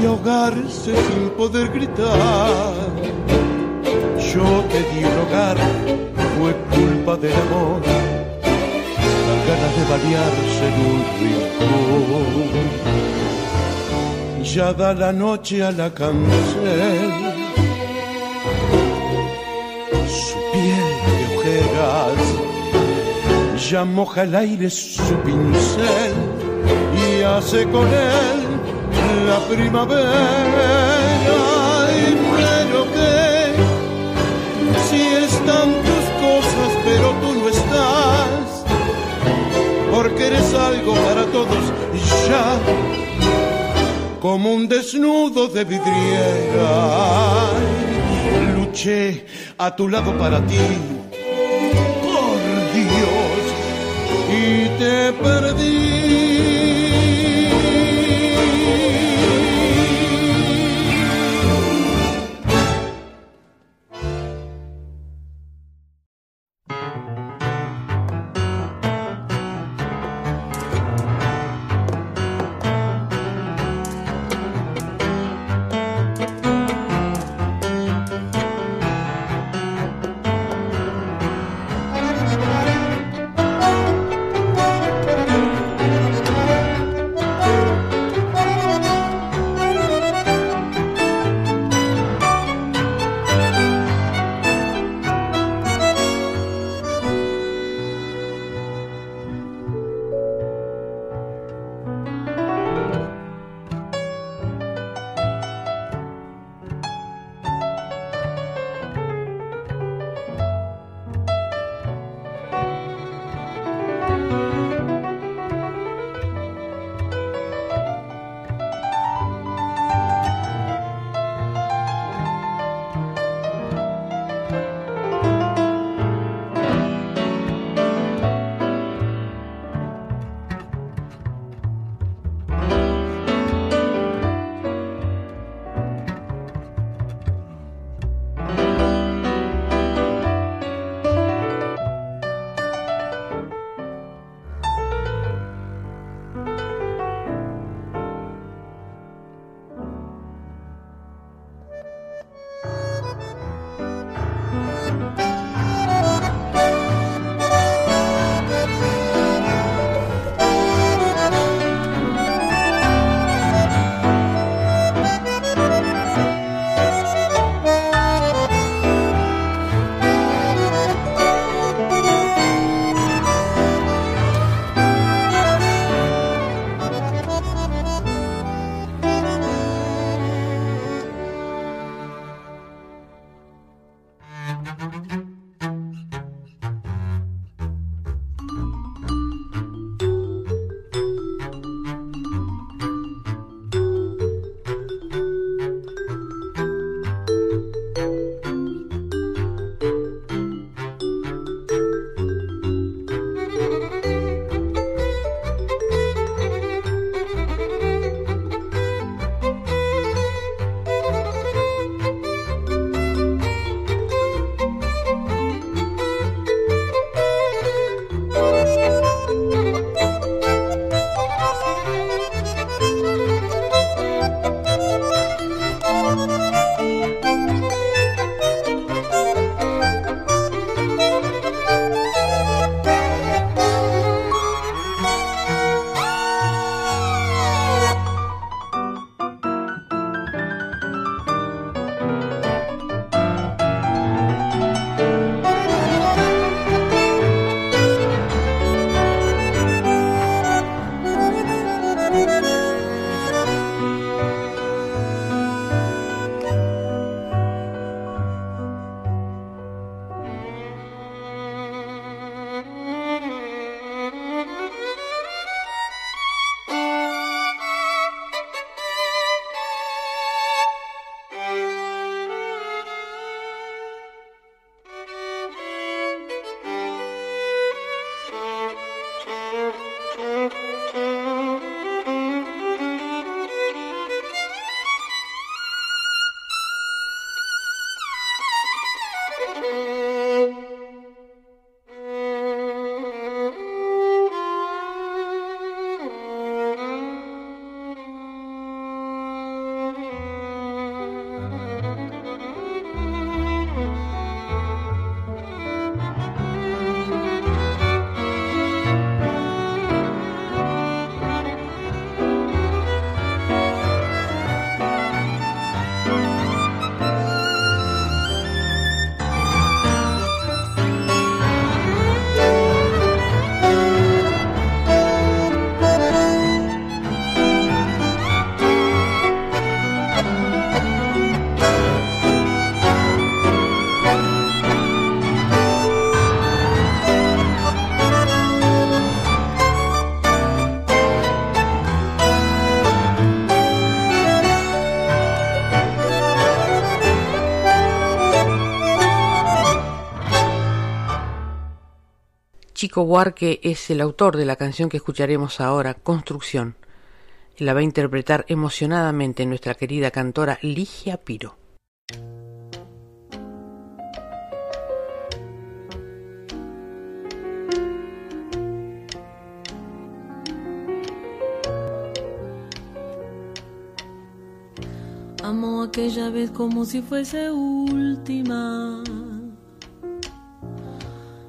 y ahogarse sin poder gritar. Yo te di un hogar, fue culpa del amor, las ganas de variarse en un rincón. Ya da la noche a la cancel ya moja el aire su pincel y hace con él la primavera. Y pero que si están tus porque eres algo para todos ya como un desnudo de vidriera. Luché a tu lado para ti y te perdí. Chico Buarque es el autor de la canción que escucharemos ahora, Construcción. La va a interpretar emocionadamente nuestra querida cantora Ligia Piro. Amo aquella vez como si fuese última.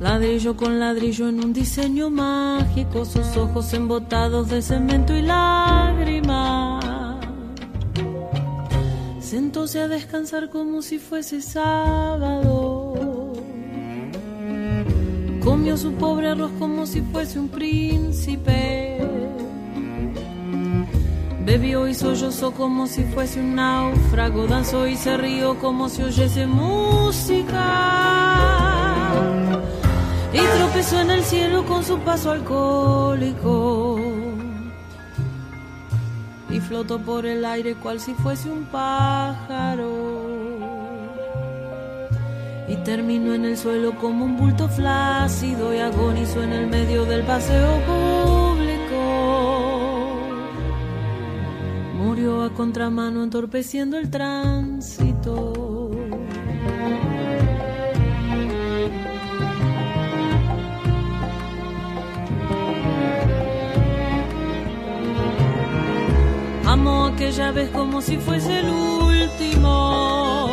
Ladrillo con ladrillo en un diseño mágico, sus ojos embotados de cemento y lágrimas. Sentóse a descansar como si fuese sábado. Comió su pobre arroz como si fuese un príncipe. Bebió y sollozó como si fuese un náufrago. Danzó y se rió como si oyese música. Y tropezó en el cielo con su paso alcohólico. Y flotó por el aire cual si fuese un pájaro. Y terminó en el suelo como un bulto flácido y agonizó en el medio del paseo público. Murió a contramano entorpeciendo el tránsito. Amó aquella vez como si fuese el último.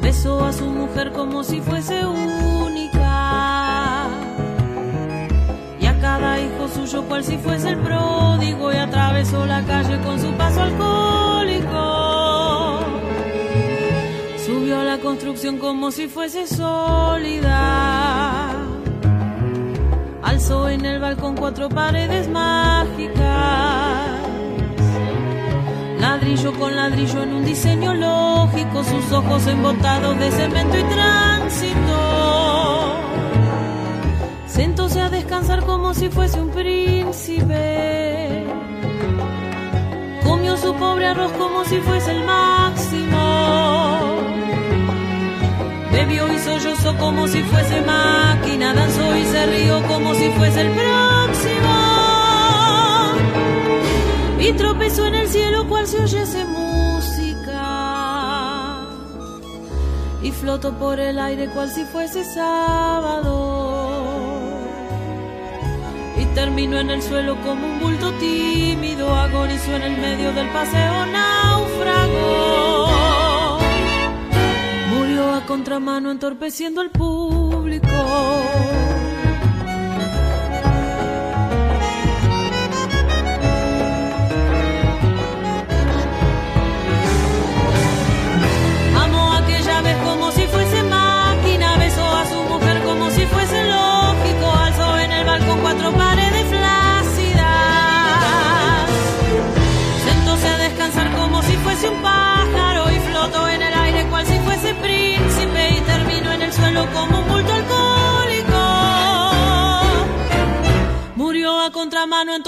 Besó a su mujer como si fuese única. Y a cada hijo suyo cual si fuese el pródigo. Y atravesó la calle con su paso alcohólico. Subió a la construcción como si fuese sólida. Alzó en el balcón cuatro paredes mágicas. Ladrillo con ladrillo en un diseño lógico, sus ojos embotados de cemento y tránsito. Sentóse a descansar como si fuese un príncipe. Comió su pobre arroz como si fuese el máximo. Bebió y sollozó como si fuese máquina, danzó y se rió como si fuese el próximo. Y tropezó en el cielo cual si oyese música. Y flotó por el aire cual si fuese sábado. Y terminó en el suelo como un bulto tímido, agonizó en el medio del paseo náufrago murió a contramano entorpeciendo al público.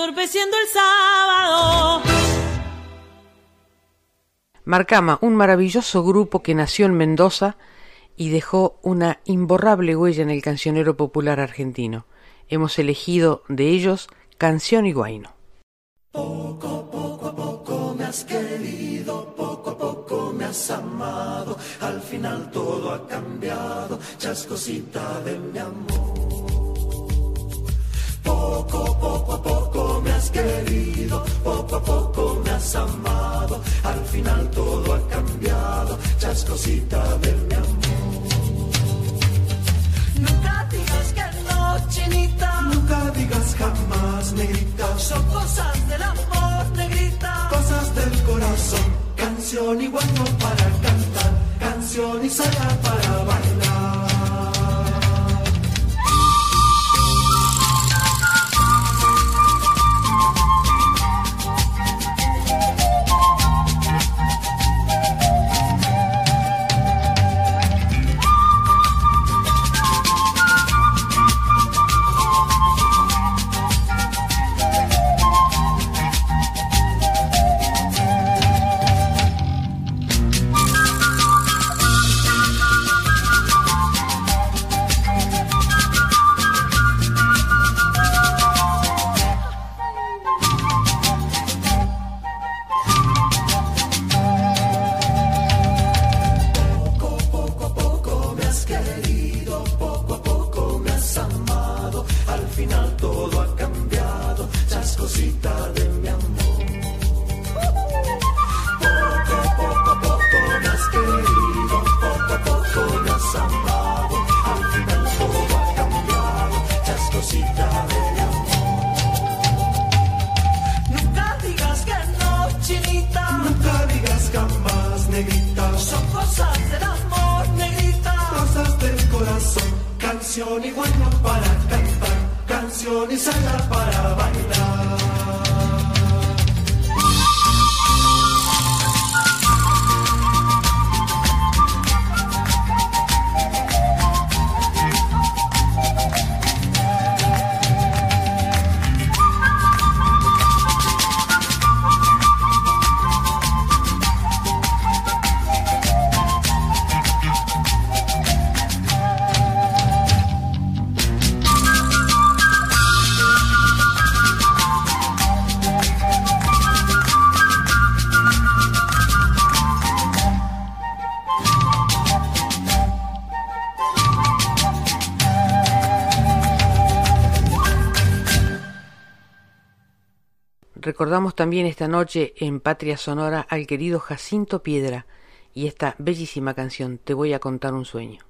Entorpeciendo el sábado. Marcama, un maravilloso grupo que nació en Mendoza y dejó una imborrable huella en el cancionero popular argentino. Hemos elegido de ellos Canción y Guaino. Poco, poco a poco me has querido, poco a poco me has amado, al final todo ha cambiado, chascosita de mi amor. Poco, poco a poco has querido, poco a poco me has amado, al final todo ha cambiado, chascosita de mi amor. Nunca digas que no, chinita. Nunca digas jamás, negrita. Son cosas del amor, negrita. Cosas del corazón. Canción igual no para cantar. Canción y saga para bailar. Canción igual no para cantar, canción y salsa para Recordamos también esta noche en Patria Sonora al querido Jacinto Piedra y esta bellísima canción Te voy a contar un sueño.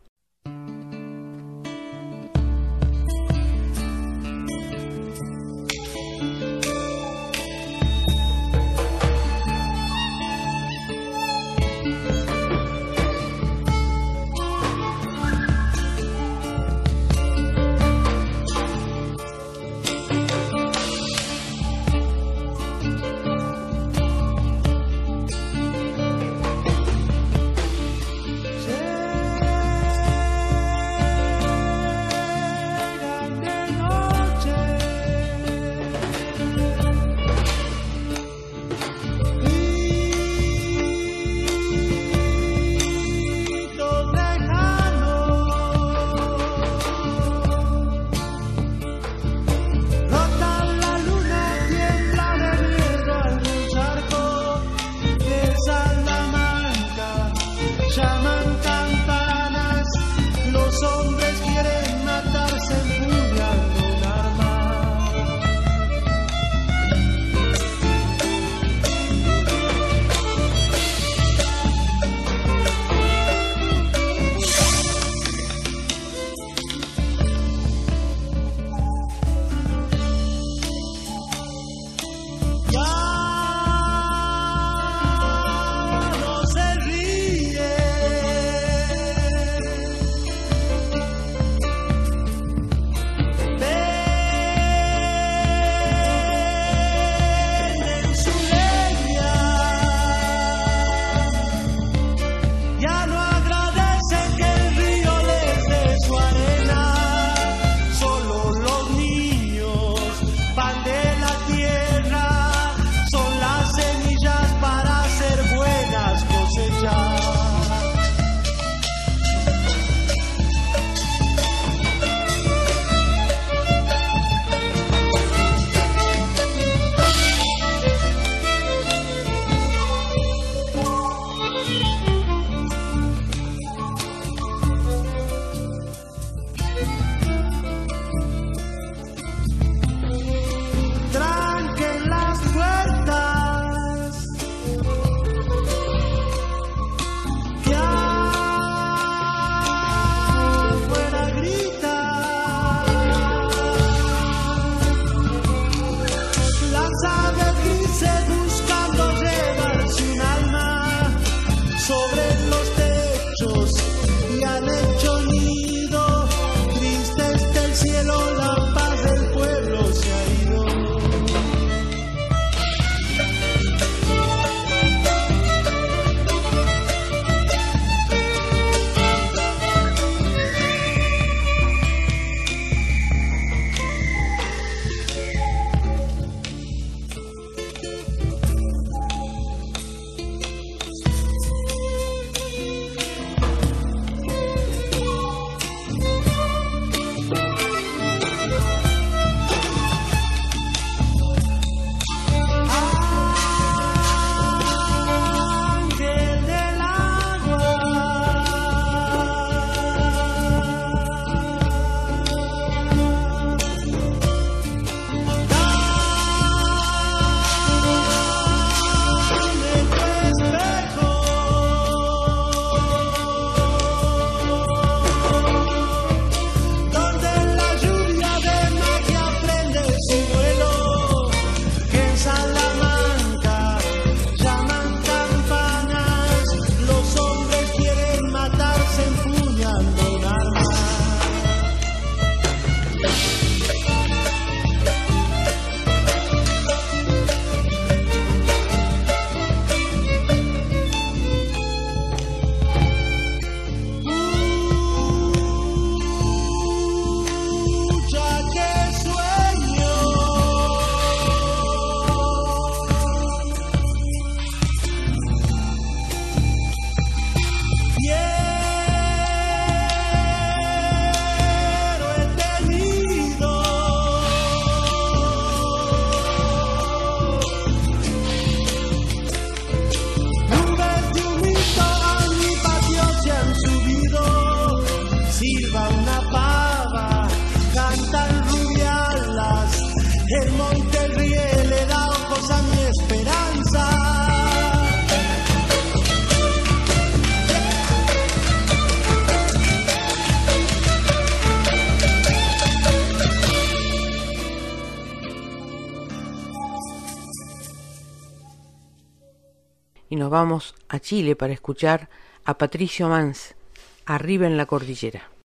Nos vamos a Chile para escuchar a Patricio Mans, Arriba en la Cordillera.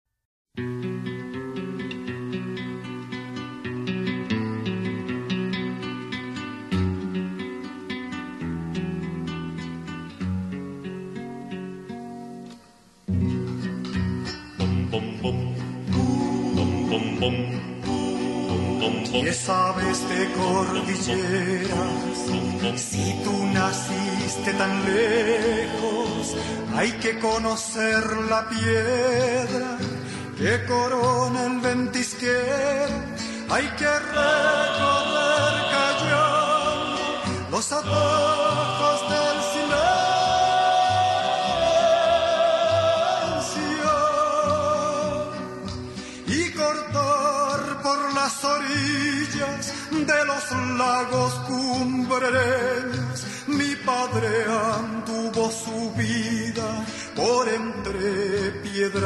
Piedra que corona el ventisquero. Hay que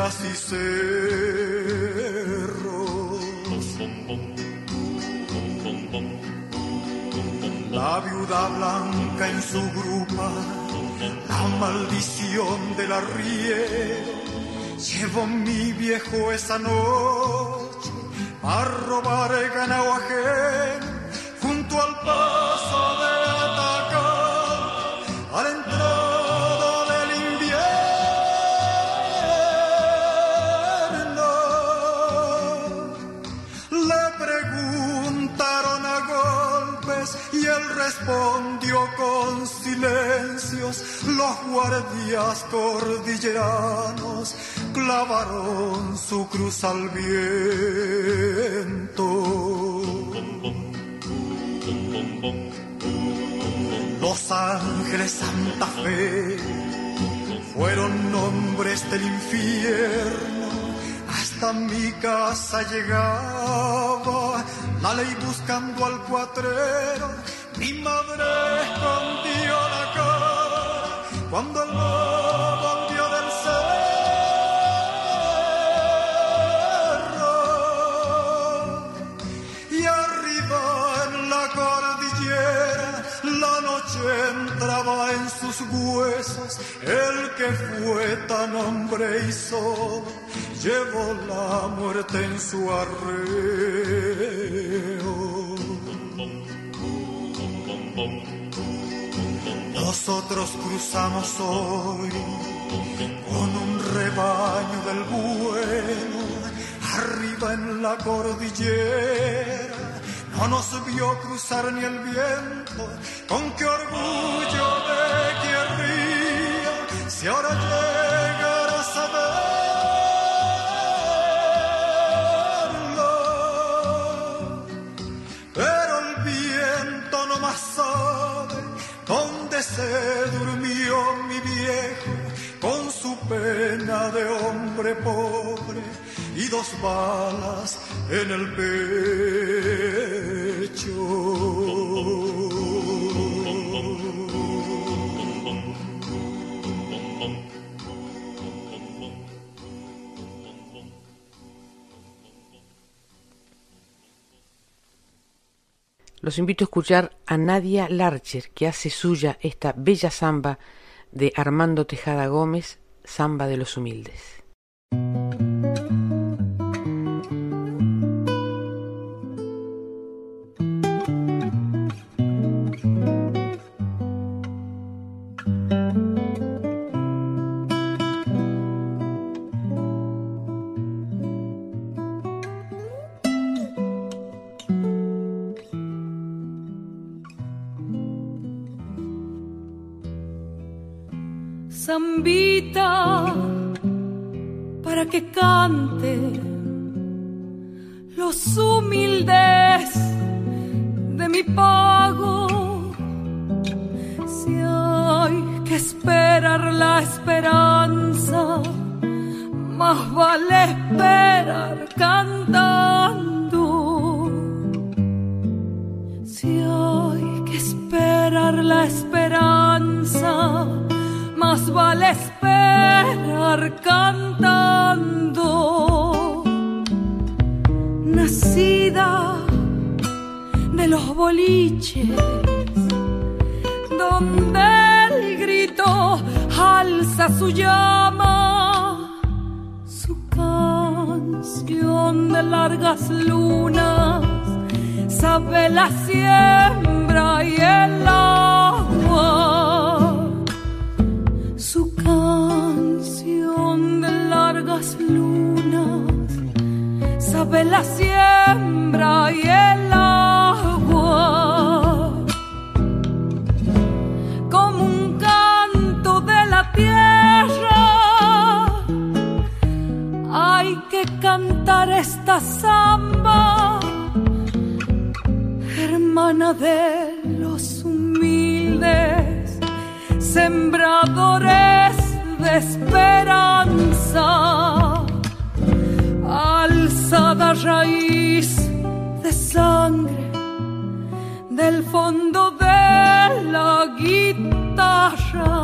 piedras y cerros. La viuda blanca en su grupa, la maldición del arriero. Llevó mi viejo esa noche a robar el ganado junto al paso Los guardias cordilleranos clavaron su cruz al viento. Los ángeles Santa Fe fueron nombres del infierno. Hasta mi casa llegaba la ley buscando al cuatrero. Mi madre escondió la cuando el lobo volvió del cerro. Y arriba en la cordillera la noche entraba en sus huesos. El que fue tan hombre y solo llevó la muerte en su arreo. Nosotros cruzamos hoy con un rebaño del bueno, arriba en la cordillera. No nos vio cruzar ni el viento, con qué orgullo de querría, si ahora llegara a se durmió mi viejo con su pena de hombre pobre y dos balas en el pecho. Los invito a escuchar a Nadia Larcher, que hace suya esta bella samba de Armando Tejada Gómez, Samba de los Humildes. Que cante los humildes de mi pago. Si hay que esperar la esperanza, más vale esperar cantando. Si hay que esperar la esperanza, más vale esperar cantando. Nacida de los boliches, donde el grito su llama, su canción de largas lunas, sabe la siembra y el agua. Largas lunas, sabe la siembra y el agua. Como un canto de la tierra, hay que cantar esta samba, hermana de los humildes, sembradores de esperanza, alzada raíz de sangre del fondo de la guitarra.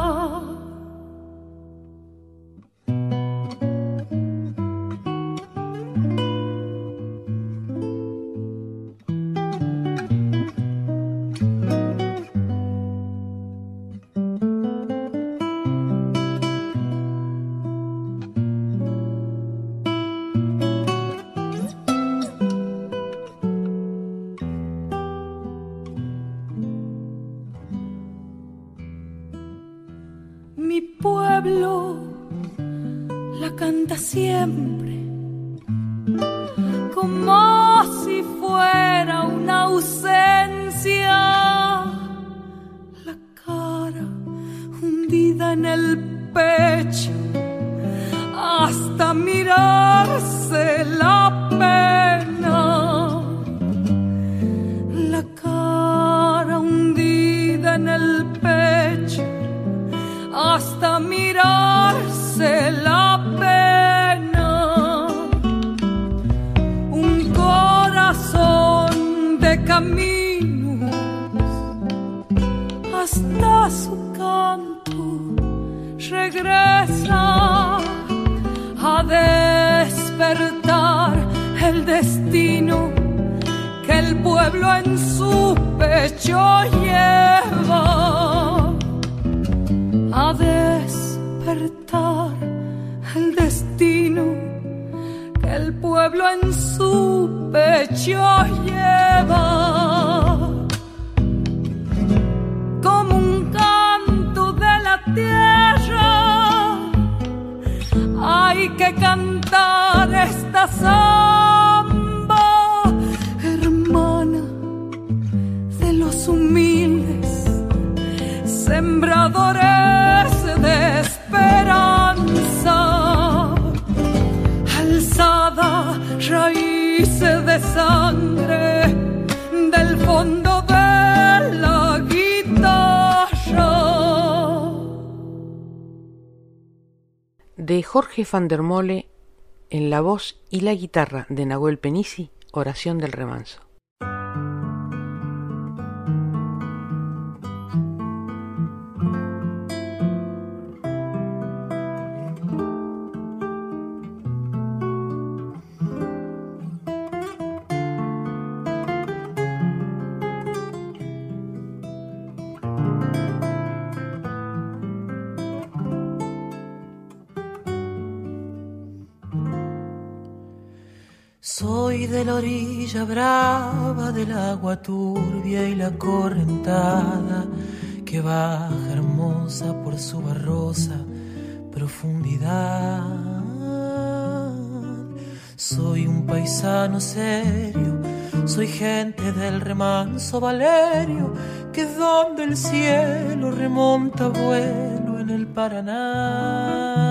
Van der Mole en la voz y la guitarra de Nahuel Penisi, Oración del Remanso. De la orilla brava del agua turbia y la correntada que baja hermosa por su barrosa profundidad. Soy un paisano serio, soy gente del remanso Valerio, que donde el cielo remonta vuelo en el Paraná.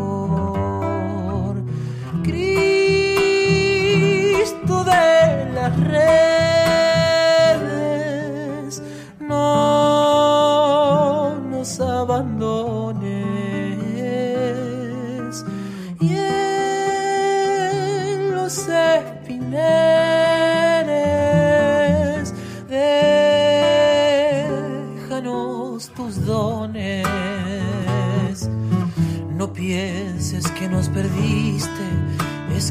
redes. No nos abandones. Y en los espineres déjanos tus dones. No pienses que nos perdimos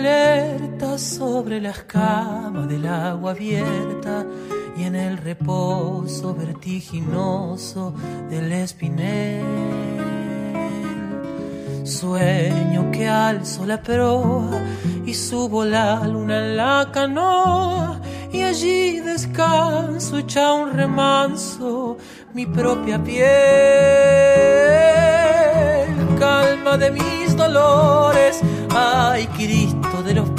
Alerta sobre la escama del agua abierta y en el reposo vertiginoso del espinel. Sueño que alzo la proa y subo la luna en la canoa y allí descanso echa un remanso mi propia piel, calma de mis dolores Ay, Cristo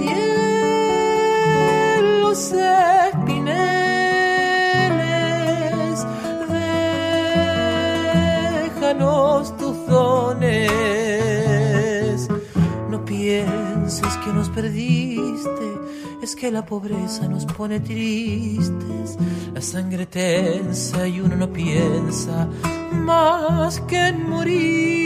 Y en los espineles déjanos tus dones. No pienses que nos perdiste es que la pobreza nos pone tristes, la sangre tensa y uno no piensa más que en morir.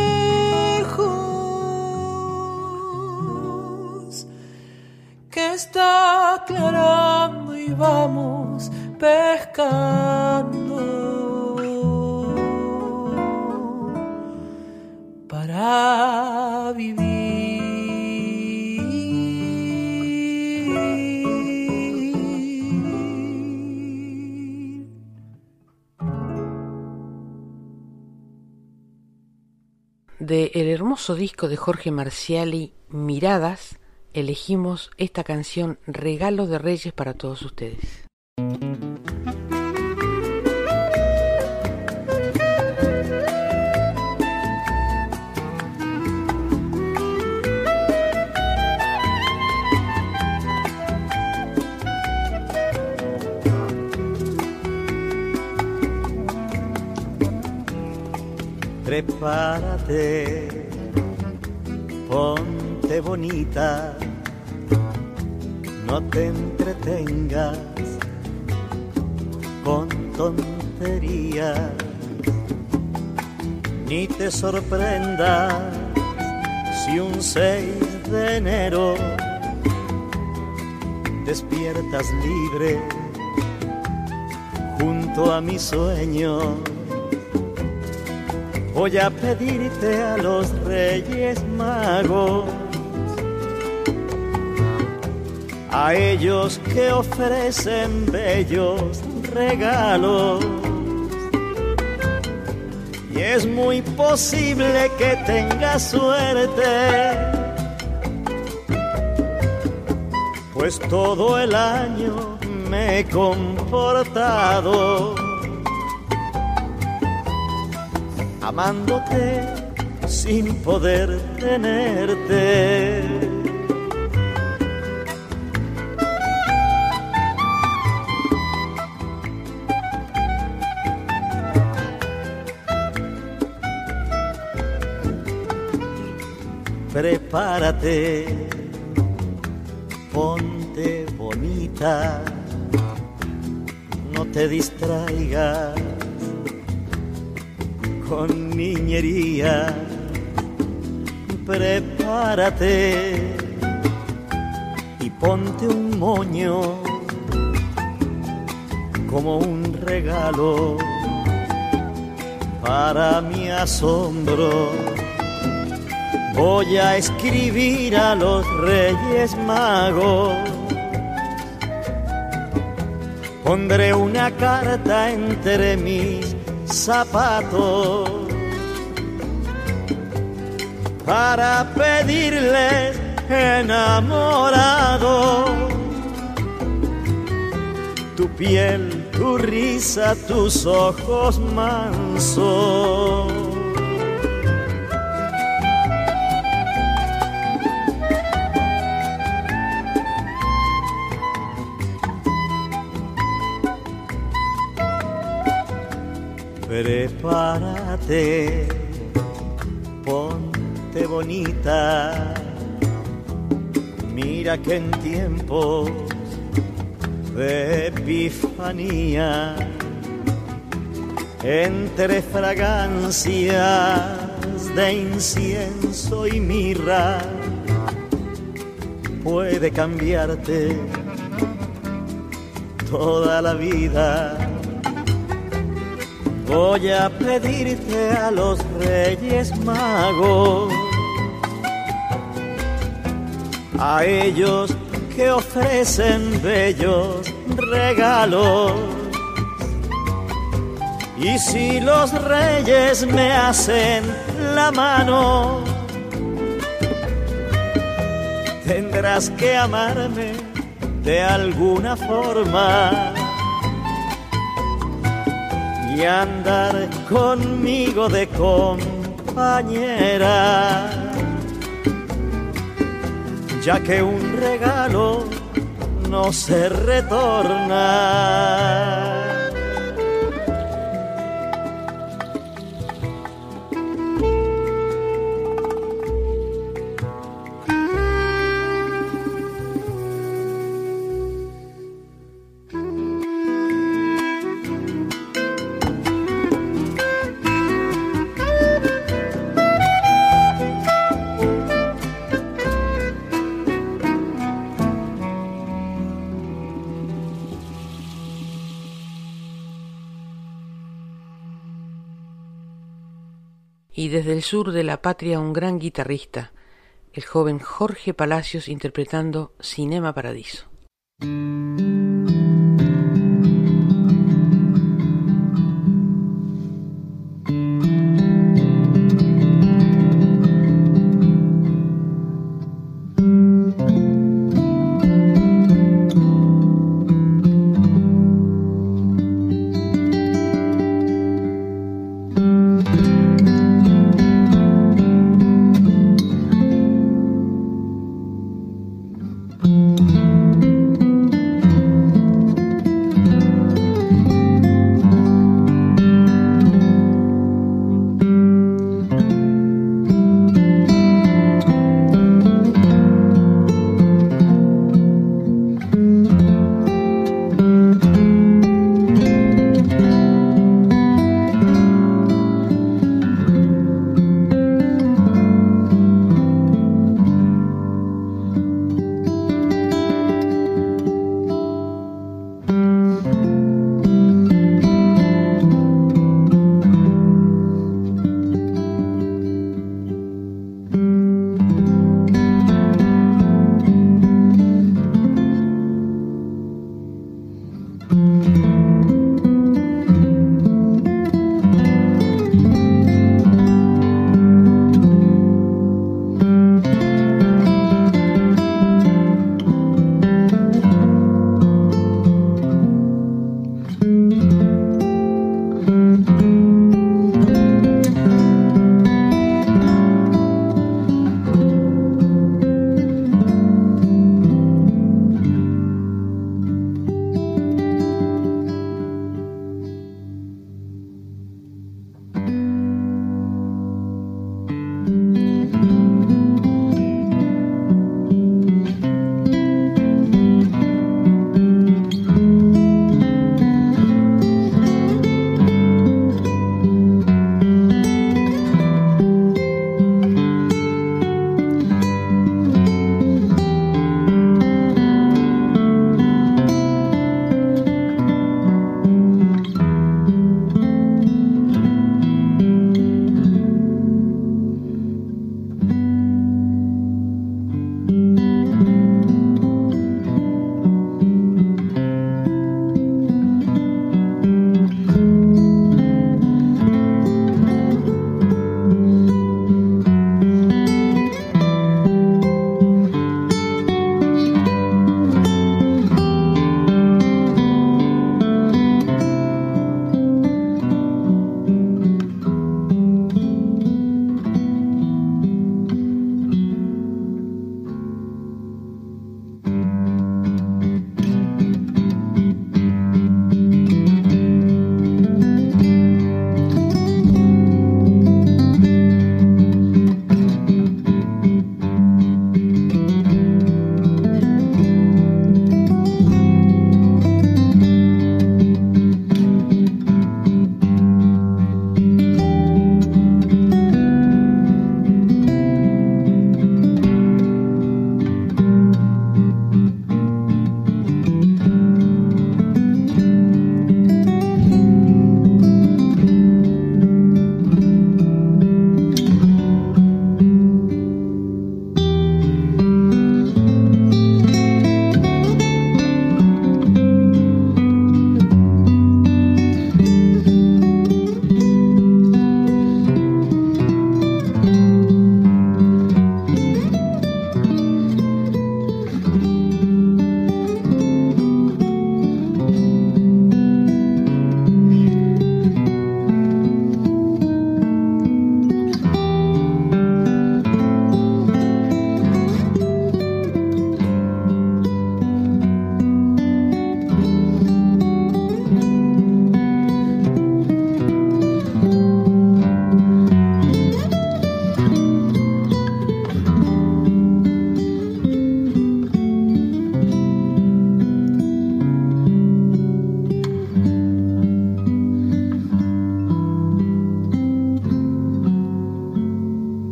que está aclarando y vamos pescando para vivir. De el hermoso disco de Jorge Marciali, Miradas, elegimos esta canción Regalo de Reyes para todos ustedes. Prepárate, bonita no te entretengas con tonterías, ni te sorprendas si un 6 de enero despiertas libre junto a mi sueño. Voy a pedirte a los reyes magos a ellos que ofrecen bellos regalos. Y es muy posible que tenga suerte, pues todo el año me he comportado amándote sin poder tenerte. Prepárate, ponte bonita, no te distraigas con niñería, prepárate y ponte un moño como un regalo para mi asombro voy a escribir a los reyes magos. Pondré una carta entre mis zapatos para pedirles enamorado tu piel, tu risa, tus ojos mansos Prepárate, ponte bonita. Mira que en tiempos de epifanía, entre fragancias de incienso y mirra, puede cambiarte toda la vida Voy a pedirte a los reyes magos, a ellos que ofrecen bellos regalos. Y si los reyes me hacen la mano, tendrás que amarme de alguna forma y andar conmigo de compañera, ya que un regalo no se retorna. Desde el sur de la patria un gran guitarrista, el joven Jorge Palacios interpretando Cinema Paradiso.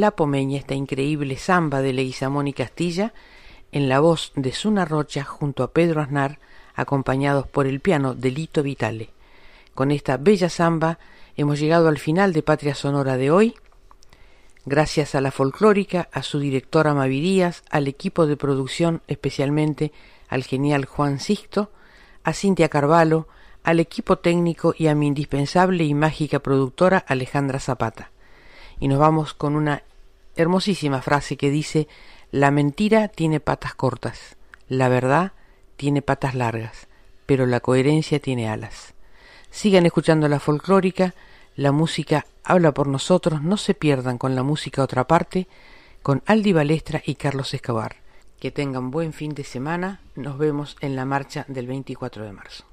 La Pomeña, esta increíble samba de Leguizamón y Castilla, en la voz de Suna Rocha junto a Pedro Aznar, acompañados por el piano de Lito Vitale. Con esta bella samba hemos llegado al final de Patria Sonora de hoy. Gracias a la folclórica, a su directora Mavi Díaz, al equipo de producción, especialmente al genial Juan Sixto, a Cintia Carvalho, al equipo técnico y a mi indispensable y mágica productora Alejandra Zapata. Y nos vamos con una hermosísima frase que dice, la mentira tiene patas cortas, la verdad tiene patas largas, pero la coherencia tiene alas. Sigan escuchando la folclórica, la música habla por nosotros, no se pierdan con la música otra parte, con Aldi Balestra y Carlos Escobar. Que tengan buen fin de semana, nos vemos en la marcha del 24 de marzo.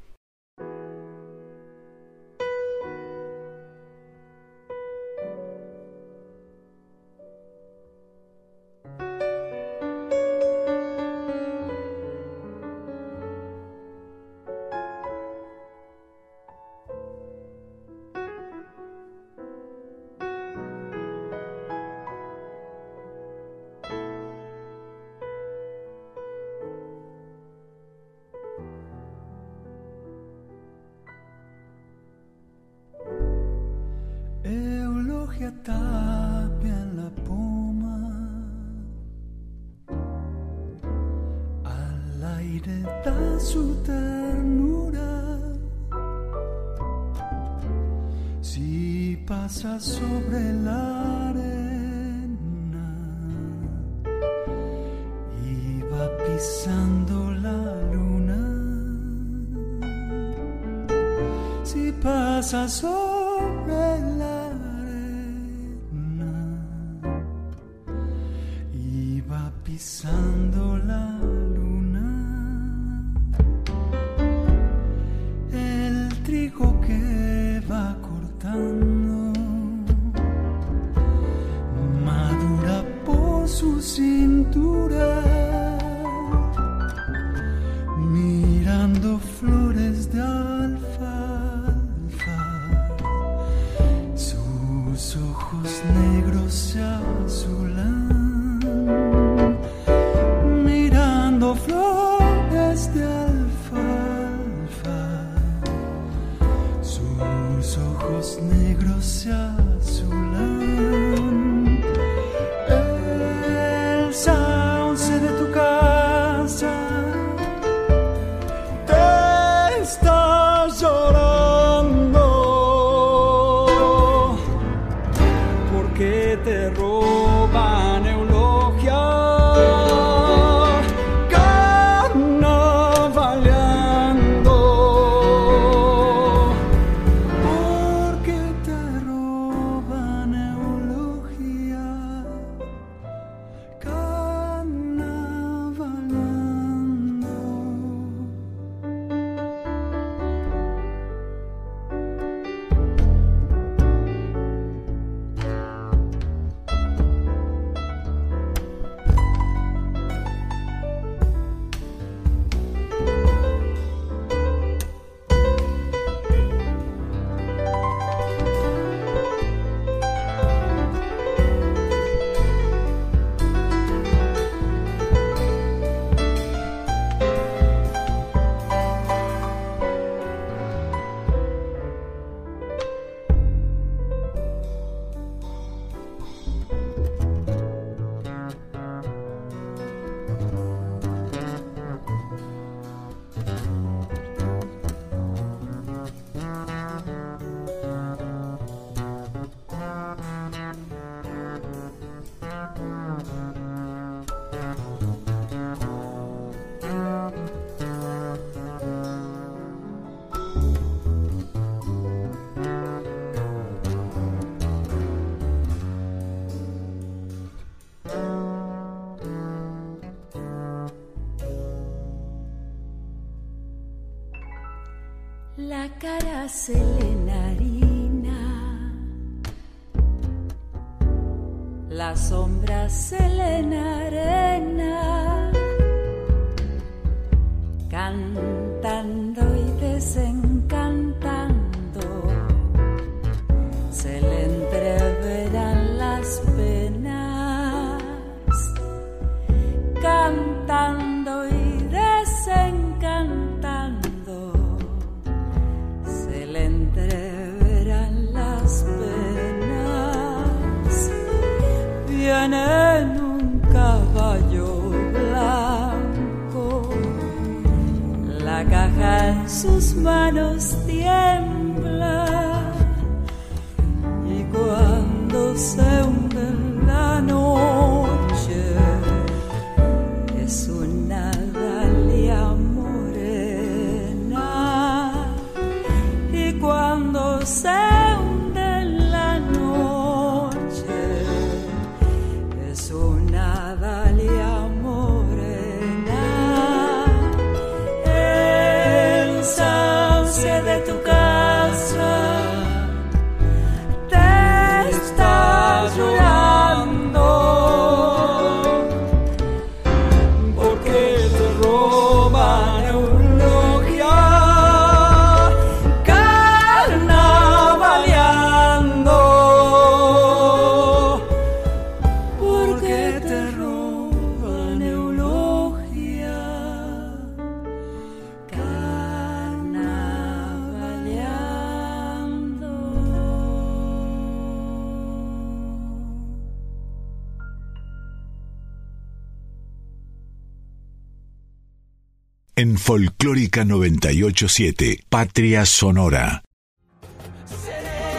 987, Patria Sonora.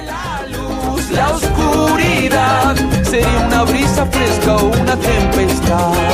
la luz, la oscuridad, sería una brisa fresca o una tempestad.